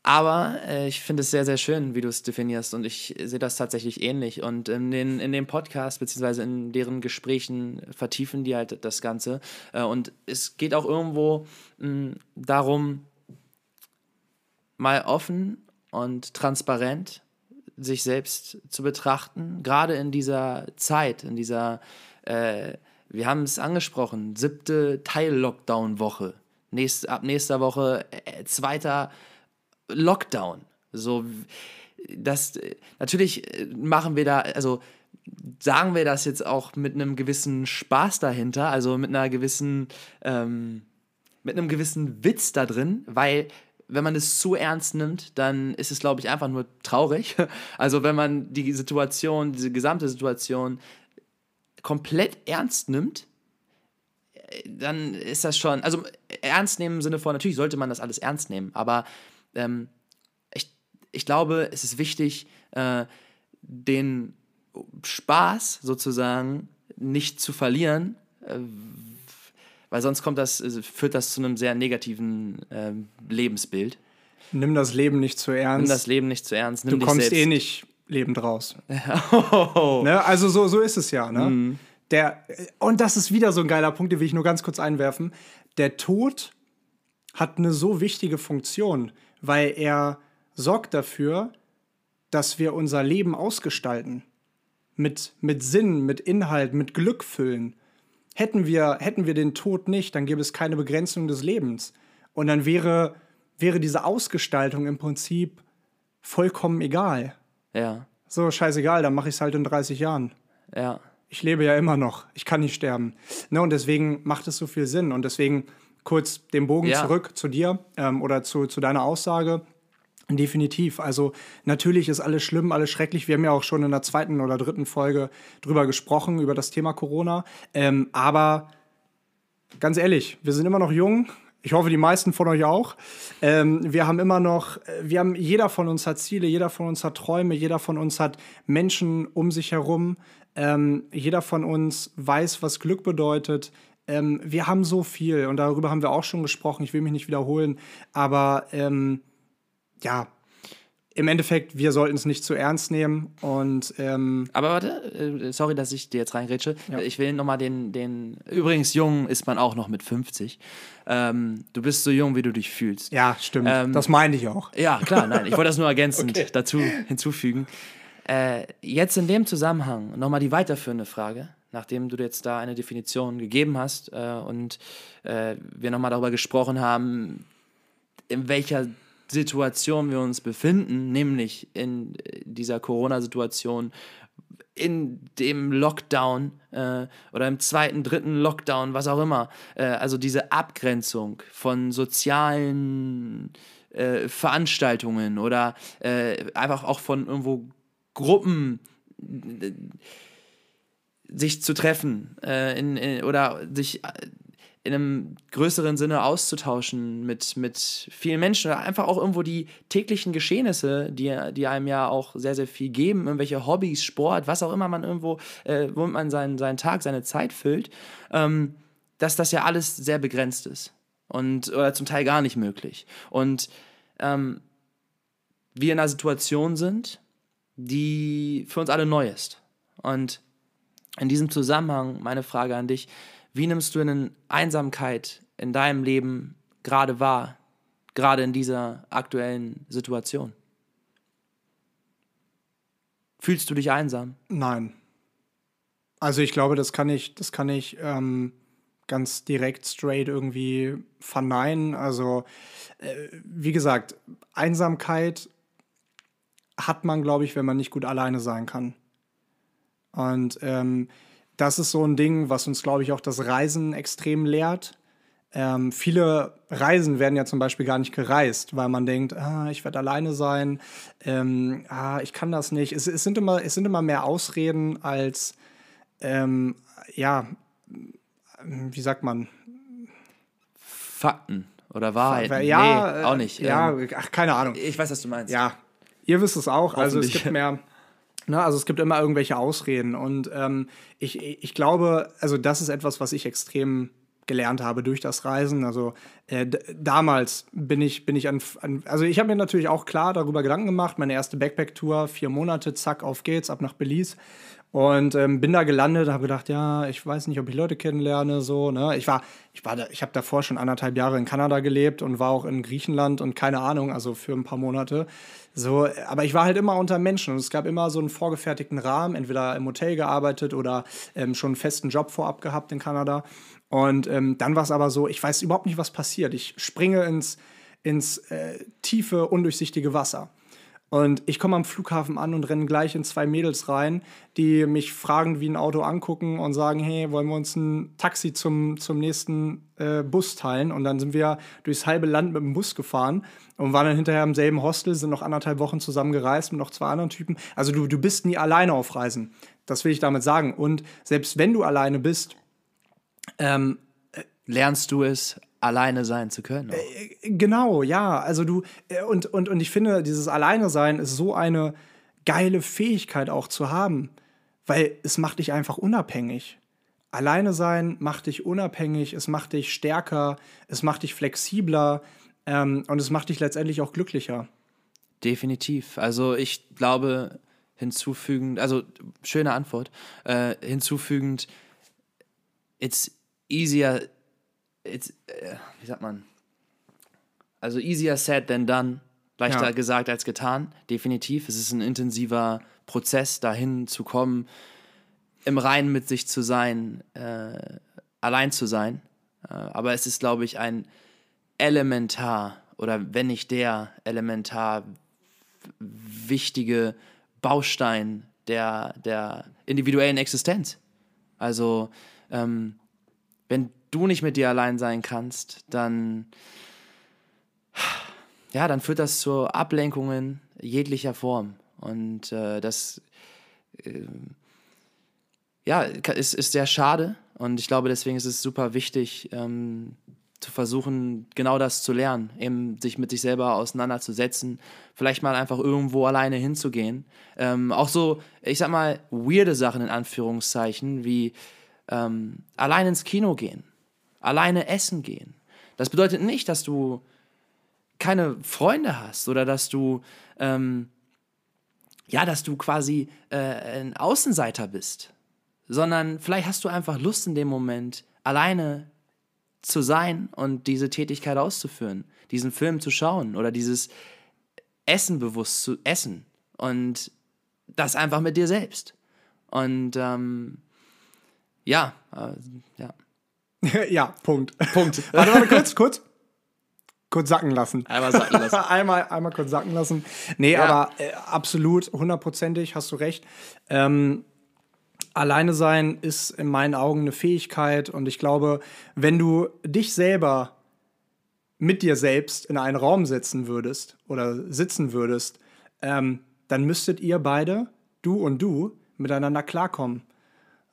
aber äh, ich finde es sehr, sehr schön, wie du es definierst und ich sehe das tatsächlich ähnlich. Und in, den, in dem Podcast, beziehungsweise in deren Gesprächen vertiefen die halt das Ganze. Äh, und es geht auch irgendwo mh, darum, mal offen und transparent sich selbst zu betrachten, gerade in dieser Zeit, in dieser, äh, wir haben es angesprochen, siebte Teil-Lockdown-Woche. Nächst, ab nächster Woche äh, zweiter Lockdown. So, das, natürlich äh, machen wir da, also sagen wir das jetzt auch mit einem gewissen Spaß dahinter, also mit einer gewissen, ähm, mit einem gewissen Witz da drin, weil wenn man es zu ernst nimmt, dann ist es, glaube ich, einfach nur traurig. *laughs* Also wenn man die Situation, diese gesamte Situation komplett ernst nimmt, dann ist das schon, also ernst nehmen im Sinne von, natürlich sollte man das alles ernst nehmen, aber ähm, ich, ich glaube, es ist wichtig, äh, den Spaß sozusagen nicht zu verlieren, äh, weil sonst kommt das, äh, führt das zu einem sehr negativen äh, Lebensbild. Nimm das Leben nicht zu ernst. Nimm das Leben nicht zu ernst. Nimm du kommst eh nicht lebend raus. *laughs* ne? Also so, so ist es ja. Ne? Mhm. Der, und das ist wieder so ein geiler Punkt, den will ich nur ganz kurz einwerfen. Der Tod hat eine so wichtige Funktion, weil er sorgt dafür, dass wir unser Leben ausgestalten. Mit, mit Sinn, mit Inhalt, mit Glück füllen. Hätten wir, hätten wir den Tod nicht, dann gäbe es keine Begrenzung des Lebens. Und dann wäre, wäre diese Ausgestaltung im Prinzip vollkommen egal. Ja. So, scheißegal, dann mache ich es halt in 30 Jahren. Ja. Ich lebe ja immer noch. Ich kann nicht sterben. Ne, und deswegen macht es so viel Sinn. Und deswegen kurz den Bogen ja. zurück zu dir ähm, oder zu, zu deiner Aussage. Definitiv. Also natürlich ist alles schlimm, alles schrecklich. Wir haben ja auch schon in der zweiten oder dritten Folge drüber gesprochen, über das Thema Corona. Ähm, aber ganz ehrlich, wir sind immer noch jung. Ich hoffe, die meisten von euch auch. Ähm, wir haben immer noch, wir haben, jeder von uns hat Ziele, jeder von uns hat Träume, jeder von uns hat Menschen um sich herum. Ähm, jeder von uns weiß, was Glück bedeutet. Ähm, wir haben so viel und darüber haben wir auch schon gesprochen. Ich will mich nicht wiederholen, aber ähm, ja, im Endeffekt, wir sollten es nicht zu ernst nehmen. Und, ähm Aber warte, äh, sorry, dass ich dir jetzt reingrätsche. Ja. Ich will nochmal den, den. Übrigens, jung ist man auch noch mit 50. Ähm, du bist so jung, wie du dich fühlst. Ja, stimmt. Ähm, das meine ich auch. Ja, klar, nein. Ich wollte das nur ergänzend *laughs* okay. dazu hinzufügen. Äh, jetzt in dem Zusammenhang nochmal die weiterführende Frage, nachdem du jetzt da eine Definition gegeben hast äh, und äh, wir nochmal darüber gesprochen haben, in welcher Situation wir uns befinden, nämlich in äh, dieser Corona-Situation, in dem Lockdown äh, oder im zweiten, dritten Lockdown, was auch immer. Äh, also diese Abgrenzung von sozialen äh, Veranstaltungen oder äh, einfach auch von irgendwo Gruppen sich zu treffen äh, in, in, oder sich äh, in einem größeren Sinne auszutauschen mit, mit vielen Menschen oder einfach auch irgendwo die täglichen Geschehnisse, die, die einem ja auch sehr, sehr viel geben, irgendwelche Hobbys, Sport, was auch immer man irgendwo, äh, womit man seinen, seinen Tag, seine Zeit füllt, ähm, dass das ja alles sehr begrenzt ist und oder zum Teil gar nicht möglich. Und ähm, wir in einer Situation sind, die für uns alle neu ist. Und in diesem Zusammenhang meine Frage an dich, wie nimmst du eine Einsamkeit in deinem Leben gerade wahr, gerade in dieser aktuellen Situation? Fühlst du dich einsam? Nein. Also ich glaube, das kann ich, das kann ich ähm, ganz direkt straight irgendwie verneinen. Also äh, wie gesagt, Einsamkeit hat man, glaube ich, wenn man nicht gut alleine sein kann. Und ähm, das ist so ein Ding, was uns, glaube ich, auch das Reisen extrem lehrt. Ähm, viele Reisen werden ja zum Beispiel gar nicht gereist, weil man denkt, ah, ich werde alleine sein, ähm, ah, ich kann das nicht. Es, es, sind immer, es sind immer mehr Ausreden als, ähm, ja, wie sagt man? Fakten oder Wahrheit. Ja, nee, auch nicht. Ja, ähm, ach, keine Ahnung. Ich weiß, was du meinst. Ja, ihr wisst es auch. Also es gibt mehr Ne, also es gibt immer irgendwelche Ausreden. Und ähm, ich, ich glaube, also das ist etwas, was ich extrem gelernt habe durch das Reisen. Also äh, damals bin ich, bin ich an, an also ich habe mir natürlich auch klar darüber Gedanken gemacht. Meine erste Backpack-Tour, vier Monate, zack, auf geht's, ab nach Belize. Und ähm, bin da gelandet, habe gedacht, ja, ich weiß nicht, ob ich Leute kennenlerne, so. Ne? Ich war, ich war, da, ich habe davor schon anderthalb Jahre in Kanada gelebt und war auch in Griechenland und keine Ahnung, also für ein paar Monate. So, aber ich war halt immer unter Menschen und es gab immer so einen vorgefertigten Rahmen, entweder im Hotel gearbeitet oder ähm, schon einen festen Job vorab gehabt in Kanada. Und ähm, dann war es aber so, ich weiß überhaupt nicht, was passiert. Ich springe ins, ins äh, tiefe, undurchsichtige Wasser. Und ich komme am Flughafen an und renne gleich in zwei Mädels rein, die mich fragen, wie ein Auto angucken und sagen, hey, wollen wir uns ein Taxi zum, zum nächsten äh, Bus teilen? Und dann sind wir durchs halbe Land mit dem Bus gefahren und waren dann hinterher im selben Hostel, sind noch anderthalb Wochen zusammen gereist mit noch zwei anderen Typen. Also du, du bist nie alleine auf Reisen. Das will ich damit sagen. Und selbst wenn du alleine bist, ähm, lernst du es alleine sein zu können. Äh, genau, ja. Also du, äh, und, und, und ich finde, dieses Alleine sein ist so eine geile Fähigkeit auch zu haben, weil es macht dich einfach unabhängig. Alleine sein macht dich unabhängig, es macht dich stärker, es macht dich flexibler ähm, und es macht dich letztendlich auch glücklicher. Definitiv. Also ich glaube, hinzufügend, also schöne Antwort, äh, hinzufügend, it's easier it's, äh, wie sagt man? Also easier said than done. Leichter ja. gesagt als getan, definitiv. Es ist ein intensiver Prozess, dahin zu kommen, im Reinen mit sich zu sein, äh, allein zu sein. Äh, aber es ist, glaube ich, ein elementar oder wenn nicht der elementar wichtige Baustein der, der individuellen Existenz. Also, ähm, wenn du nicht mit dir allein sein kannst, dann ja, dann führt das zu Ablenkungen jeglicher Form. Und äh, das äh, ja, ist, ist sehr schade. Und ich glaube, deswegen ist es super wichtig, ähm, zu versuchen, genau das zu lernen, eben sich mit sich selber auseinanderzusetzen, vielleicht mal einfach irgendwo alleine hinzugehen. Ähm, auch so, ich sag mal, weirde Sachen in Anführungszeichen, wie ähm, allein ins Kino gehen alleine essen gehen. Das bedeutet nicht, dass du keine Freunde hast oder dass du ähm, ja, dass du quasi äh, ein Außenseiter bist, sondern vielleicht hast du einfach Lust in dem Moment alleine zu sein und diese Tätigkeit auszuführen, diesen Film zu schauen oder dieses Essen bewusst zu essen und das einfach mit dir selbst. Und ähm, ja, äh, ja. *laughs* ja, Punkt. Punkt. *laughs* warte, warte, kurz, kurz. Kurz sacken lassen. Einmal sacken lassen. *laughs* einmal, einmal kurz sacken lassen. Nee, ja. aber äh, absolut, hundertprozentig, hast du recht. Ähm, alleine sein ist in meinen Augen eine Fähigkeit und ich glaube, wenn du dich selber mit dir selbst in einen Raum setzen würdest oder sitzen würdest, ähm, dann müsstet ihr beide, du und du, miteinander klarkommen.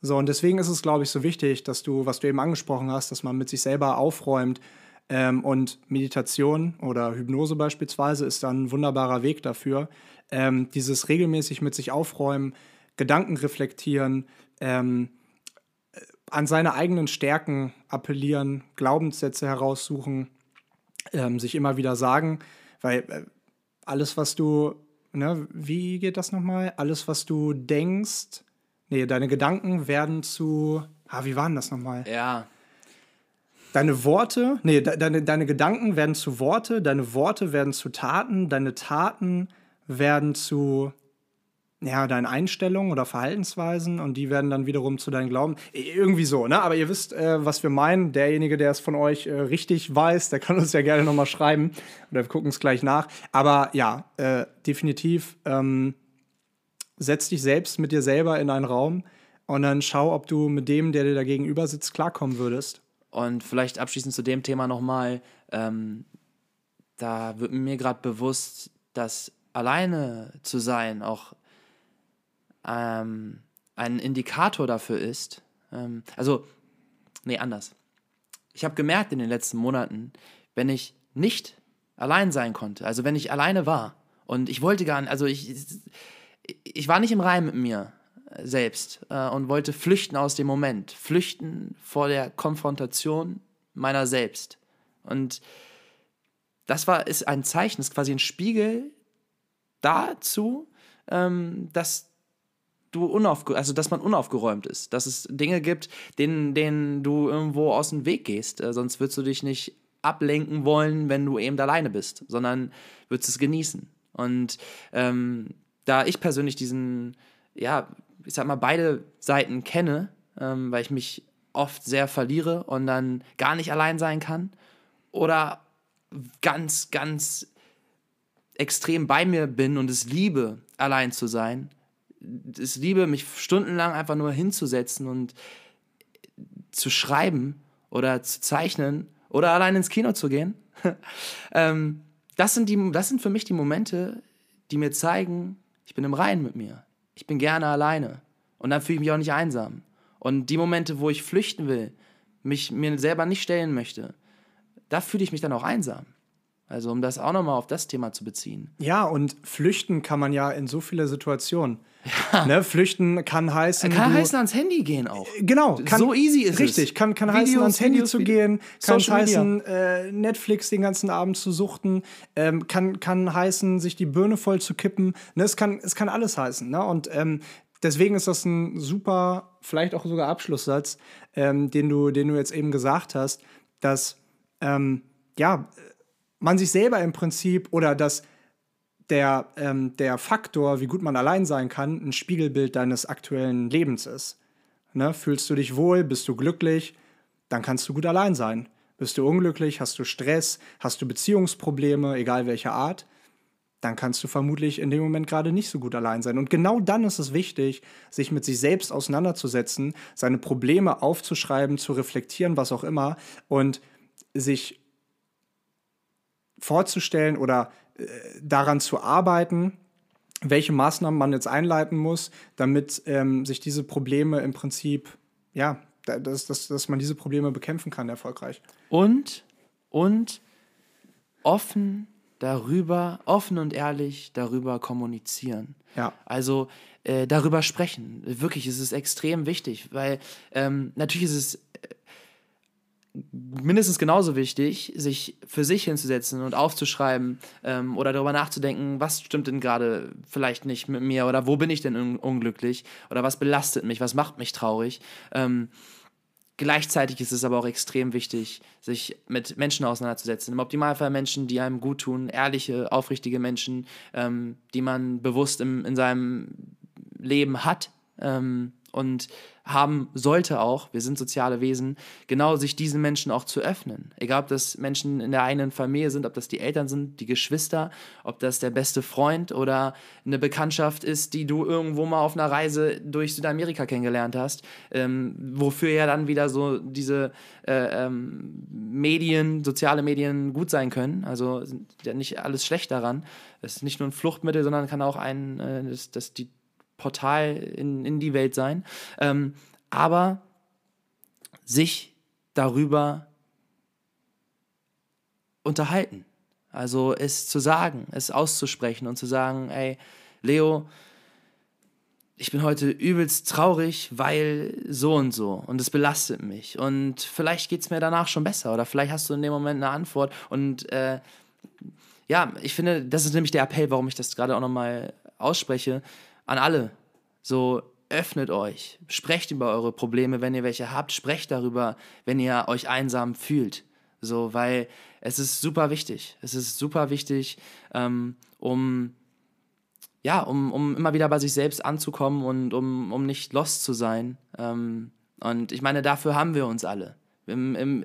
So, und deswegen ist es, glaube ich, so wichtig, dass du, was du eben angesprochen hast, dass man mit sich selber aufräumt. Ähm, und Meditation oder Hypnose beispielsweise ist dann ein wunderbarer Weg dafür. Ähm, dieses regelmäßig mit sich aufräumen, Gedanken reflektieren, ähm, an seine eigenen Stärken appellieren, Glaubenssätze heraussuchen, ähm, sich immer wieder sagen, weil äh, alles, was du, ne, wie geht das nochmal? Alles, was du denkst, nee, deine Gedanken werden zu, ah, wie waren das nochmal? Ja. Deine Worte, nee, de deine, deine Gedanken werden zu Worte, deine Worte werden zu Taten, deine Taten werden zu, ja, deinen Einstellungen oder Verhaltensweisen und die werden dann wiederum zu deinem Glauben. Irgendwie so, ne? Aber ihr wisst, äh, was wir meinen. Derjenige, der es von euch äh, richtig weiß, der kann uns ja gerne nochmal schreiben oder wir gucken es gleich nach. Aber ja, äh, definitiv ähm, setz dich selbst mit dir selber in einen Raum und dann schau, ob du mit dem, der dir da gegenüber sitzt, klarkommen würdest. Und vielleicht abschließend zu dem Thema nochmal, ähm, da wird mir gerade bewusst, dass alleine zu sein auch ähm, ein Indikator dafür ist, ähm, also, nee, anders. Ich habe gemerkt in den letzten Monaten, wenn ich nicht allein sein konnte, also wenn ich alleine war und ich wollte gar nicht, also ich, ich war nicht im Reim mit mir selbst äh, und wollte flüchten aus dem Moment, flüchten vor der Konfrontation meiner selbst. Und das war, ist ein Zeichen, ist quasi ein Spiegel dazu, ähm, dass du also dass man unaufgeräumt ist, dass es Dinge gibt, denen, denen du irgendwo aus dem Weg gehst, äh, sonst würdest du dich nicht ablenken wollen, wenn du eben alleine bist, sondern würdest es genießen. Und ähm, da ich persönlich diesen, ja, ich sag mal, beide Seiten kenne, ähm, weil ich mich oft sehr verliere und dann gar nicht allein sein kann, oder ganz, ganz extrem bei mir bin und es liebe, allein zu sein, es liebe, mich stundenlang einfach nur hinzusetzen und zu schreiben oder zu zeichnen oder allein ins Kino zu gehen. *laughs* ähm, das, sind die, das sind für mich die Momente, die mir zeigen, ich bin im Reinen mit mir. Ich bin gerne alleine. Und dann fühle ich mich auch nicht einsam. Und die Momente, wo ich flüchten will, mich mir selber nicht stellen möchte, da fühle ich mich dann auch einsam. Also um das auch nochmal auf das Thema zu beziehen. Ja, und flüchten kann man ja in so viele Situationen. Ja. Ne, flüchten kann heißen. Kann du, heißen, ans Handy gehen auch. Genau. Kann, so easy ist richtig, es. Richtig, kann, kann Videos, heißen, ans Handy Videos, zu gehen, kann heißen, äh, Netflix den ganzen Abend zu suchten, ähm, kann, kann heißen, sich die Birne voll zu kippen. Ne, es, kann, es kann alles heißen. Ne? Und ähm, deswegen ist das ein super, vielleicht auch sogar Abschlusssatz, ähm, den, du, den du jetzt eben gesagt hast, dass ähm, ja, man sich selber im Prinzip oder dass der, ähm, der Faktor, wie gut man allein sein kann, ein Spiegelbild deines aktuellen Lebens ist. Ne? Fühlst du dich wohl, bist du glücklich, dann kannst du gut allein sein. Bist du unglücklich, hast du Stress, hast du Beziehungsprobleme, egal welcher Art, dann kannst du vermutlich in dem Moment gerade nicht so gut allein sein. Und genau dann ist es wichtig, sich mit sich selbst auseinanderzusetzen, seine Probleme aufzuschreiben, zu reflektieren, was auch immer, und sich vorzustellen oder daran zu arbeiten, welche Maßnahmen man jetzt einleiten muss, damit ähm, sich diese Probleme im Prinzip, ja, dass, dass, dass man diese Probleme bekämpfen kann erfolgreich. Und, und offen darüber, offen und ehrlich darüber kommunizieren. Ja. Also äh, darüber sprechen. Wirklich, es ist extrem wichtig, weil ähm, natürlich ist es mindestens genauso wichtig, sich für sich hinzusetzen und aufzuschreiben ähm, oder darüber nachzudenken, was stimmt denn gerade vielleicht nicht mit mir oder wo bin ich denn un unglücklich oder was belastet mich, was macht mich traurig. Ähm, gleichzeitig ist es aber auch extrem wichtig, sich mit Menschen auseinanderzusetzen. Im Optimalfall Menschen, die einem gut tun, ehrliche, aufrichtige Menschen, ähm, die man bewusst im, in seinem Leben hat ähm, und haben sollte auch, wir sind soziale Wesen, genau sich diesen Menschen auch zu öffnen. Egal, ob das Menschen in der eigenen Familie sind, ob das die Eltern sind, die Geschwister, ob das der beste Freund oder eine Bekanntschaft ist, die du irgendwo mal auf einer Reise durch Südamerika kennengelernt hast, ähm, wofür ja dann wieder so diese äh, ähm, Medien, soziale Medien gut sein können. Also sind ja nicht alles schlecht daran. Es ist nicht nur ein Fluchtmittel, sondern kann auch ein, äh, das, das die Portal in, in die Welt sein. Ähm, aber sich darüber unterhalten. Also es zu sagen, es auszusprechen und zu sagen, ey, Leo, ich bin heute übelst traurig, weil so und so. Und es belastet mich. Und vielleicht geht es mir danach schon besser. Oder vielleicht hast du in dem Moment eine Antwort. Und äh, ja, ich finde, das ist nämlich der Appell, warum ich das gerade auch nochmal ausspreche, an alle. So, öffnet euch, sprecht über eure Probleme, wenn ihr welche habt, sprecht darüber, wenn ihr euch einsam fühlt. So, weil es ist super wichtig. Es ist super wichtig, ähm, um ja, um, um immer wieder bei sich selbst anzukommen und um, um nicht lost zu sein. Ähm, und ich meine, dafür haben wir uns alle. Im, im,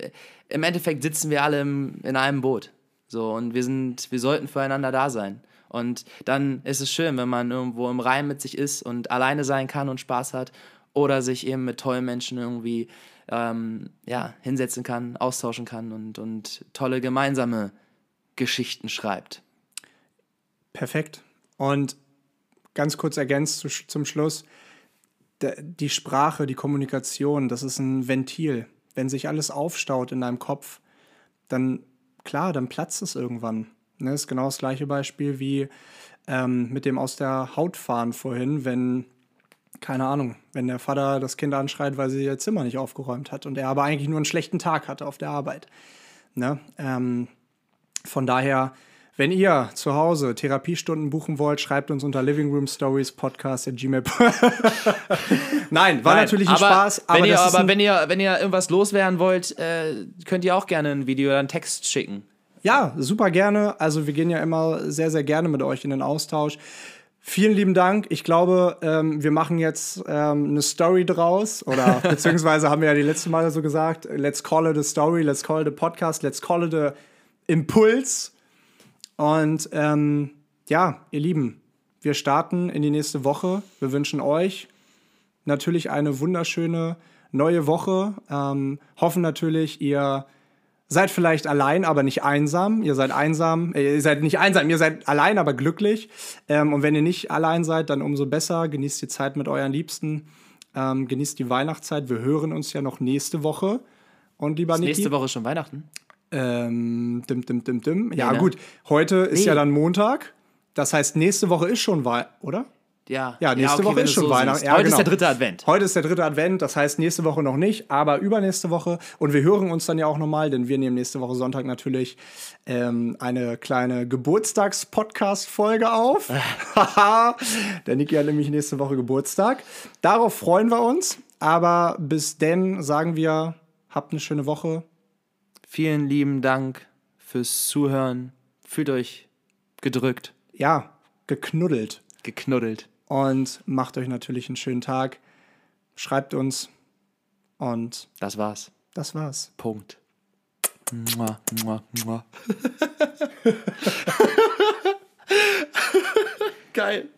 im Endeffekt sitzen wir alle im, in einem Boot. So, und wir sind, wir sollten füreinander da sein. Und dann ist es schön, wenn man irgendwo im Reim mit sich ist und alleine sein kann und Spaß hat oder sich eben mit tollen Menschen irgendwie ähm, ja, hinsetzen kann, austauschen kann und, und tolle gemeinsame Geschichten schreibt. Perfekt. Und ganz kurz ergänzt zu, zum Schluss, die Sprache, die Kommunikation, das ist ein Ventil. Wenn sich alles aufstaut in deinem Kopf, dann klar, dann platzt es irgendwann. Ne, ist genau das gleiche Beispiel wie ähm, mit dem aus der Haut fahren vorhin, wenn keine Ahnung, wenn der Vater das Kind anschreit, weil sie ihr Zimmer nicht aufgeräumt hat und er aber eigentlich nur einen schlechten Tag hatte auf der Arbeit. Ne? Ähm, von daher, wenn ihr zu Hause Therapiestunden buchen wollt, schreibt uns unter Living Room Stories Podcast at gmail. *laughs* Nein, war Nein, natürlich ein aber Spaß. Aber, wenn ihr, aber wenn, ihr, wenn ihr irgendwas loswerden wollt, äh, könnt ihr auch gerne ein Video oder einen Text schicken. Ja, super gerne. Also wir gehen ja immer sehr, sehr gerne mit euch in den Austausch. Vielen lieben Dank. Ich glaube, ähm, wir machen jetzt ähm, eine Story draus. Oder *laughs* beziehungsweise haben wir ja die letzten Male so gesagt, let's call it a story, let's call it a podcast, let's call it a Impuls. Und ähm, ja, ihr Lieben, wir starten in die nächste Woche. Wir wünschen euch natürlich eine wunderschöne neue Woche. Ähm, hoffen natürlich, ihr seid vielleicht allein, aber nicht einsam. Ihr seid einsam, äh, ihr seid nicht einsam, ihr seid allein, aber glücklich. Ähm, und wenn ihr nicht allein seid, dann umso besser. Genießt die Zeit mit euren Liebsten. Ähm, genießt die Weihnachtszeit. Wir hören uns ja noch nächste Woche. Und lieber Ist Niki, nächste Woche schon Weihnachten? Ähm, dim, dim, dim, dim. Ja, nee, ne? gut. Heute ist nee. ja dann Montag. Das heißt, nächste Woche ist schon Weihnachten, oder? Ja, ja nächste ja, okay, Woche ist schon so Weihnachten. Ja, Heute genau. ist der dritte Advent. Heute ist der dritte Advent, das heißt nächste Woche noch nicht, aber übernächste Woche. Und wir hören uns dann ja auch nochmal, denn wir nehmen nächste Woche Sonntag natürlich ähm, eine kleine Geburtstags-Podcast-Folge auf. *laughs* der Niki hat nämlich nächste Woche Geburtstag. Darauf freuen wir uns. Aber bis denn sagen wir, habt eine schöne Woche. Vielen lieben Dank fürs Zuhören. Fühlt euch gedrückt. Ja, geknuddelt. Geknuddelt und macht euch natürlich einen schönen Tag. Schreibt uns und. Das war's. Das war's. Punkt. Mua, mua, mua. Geil.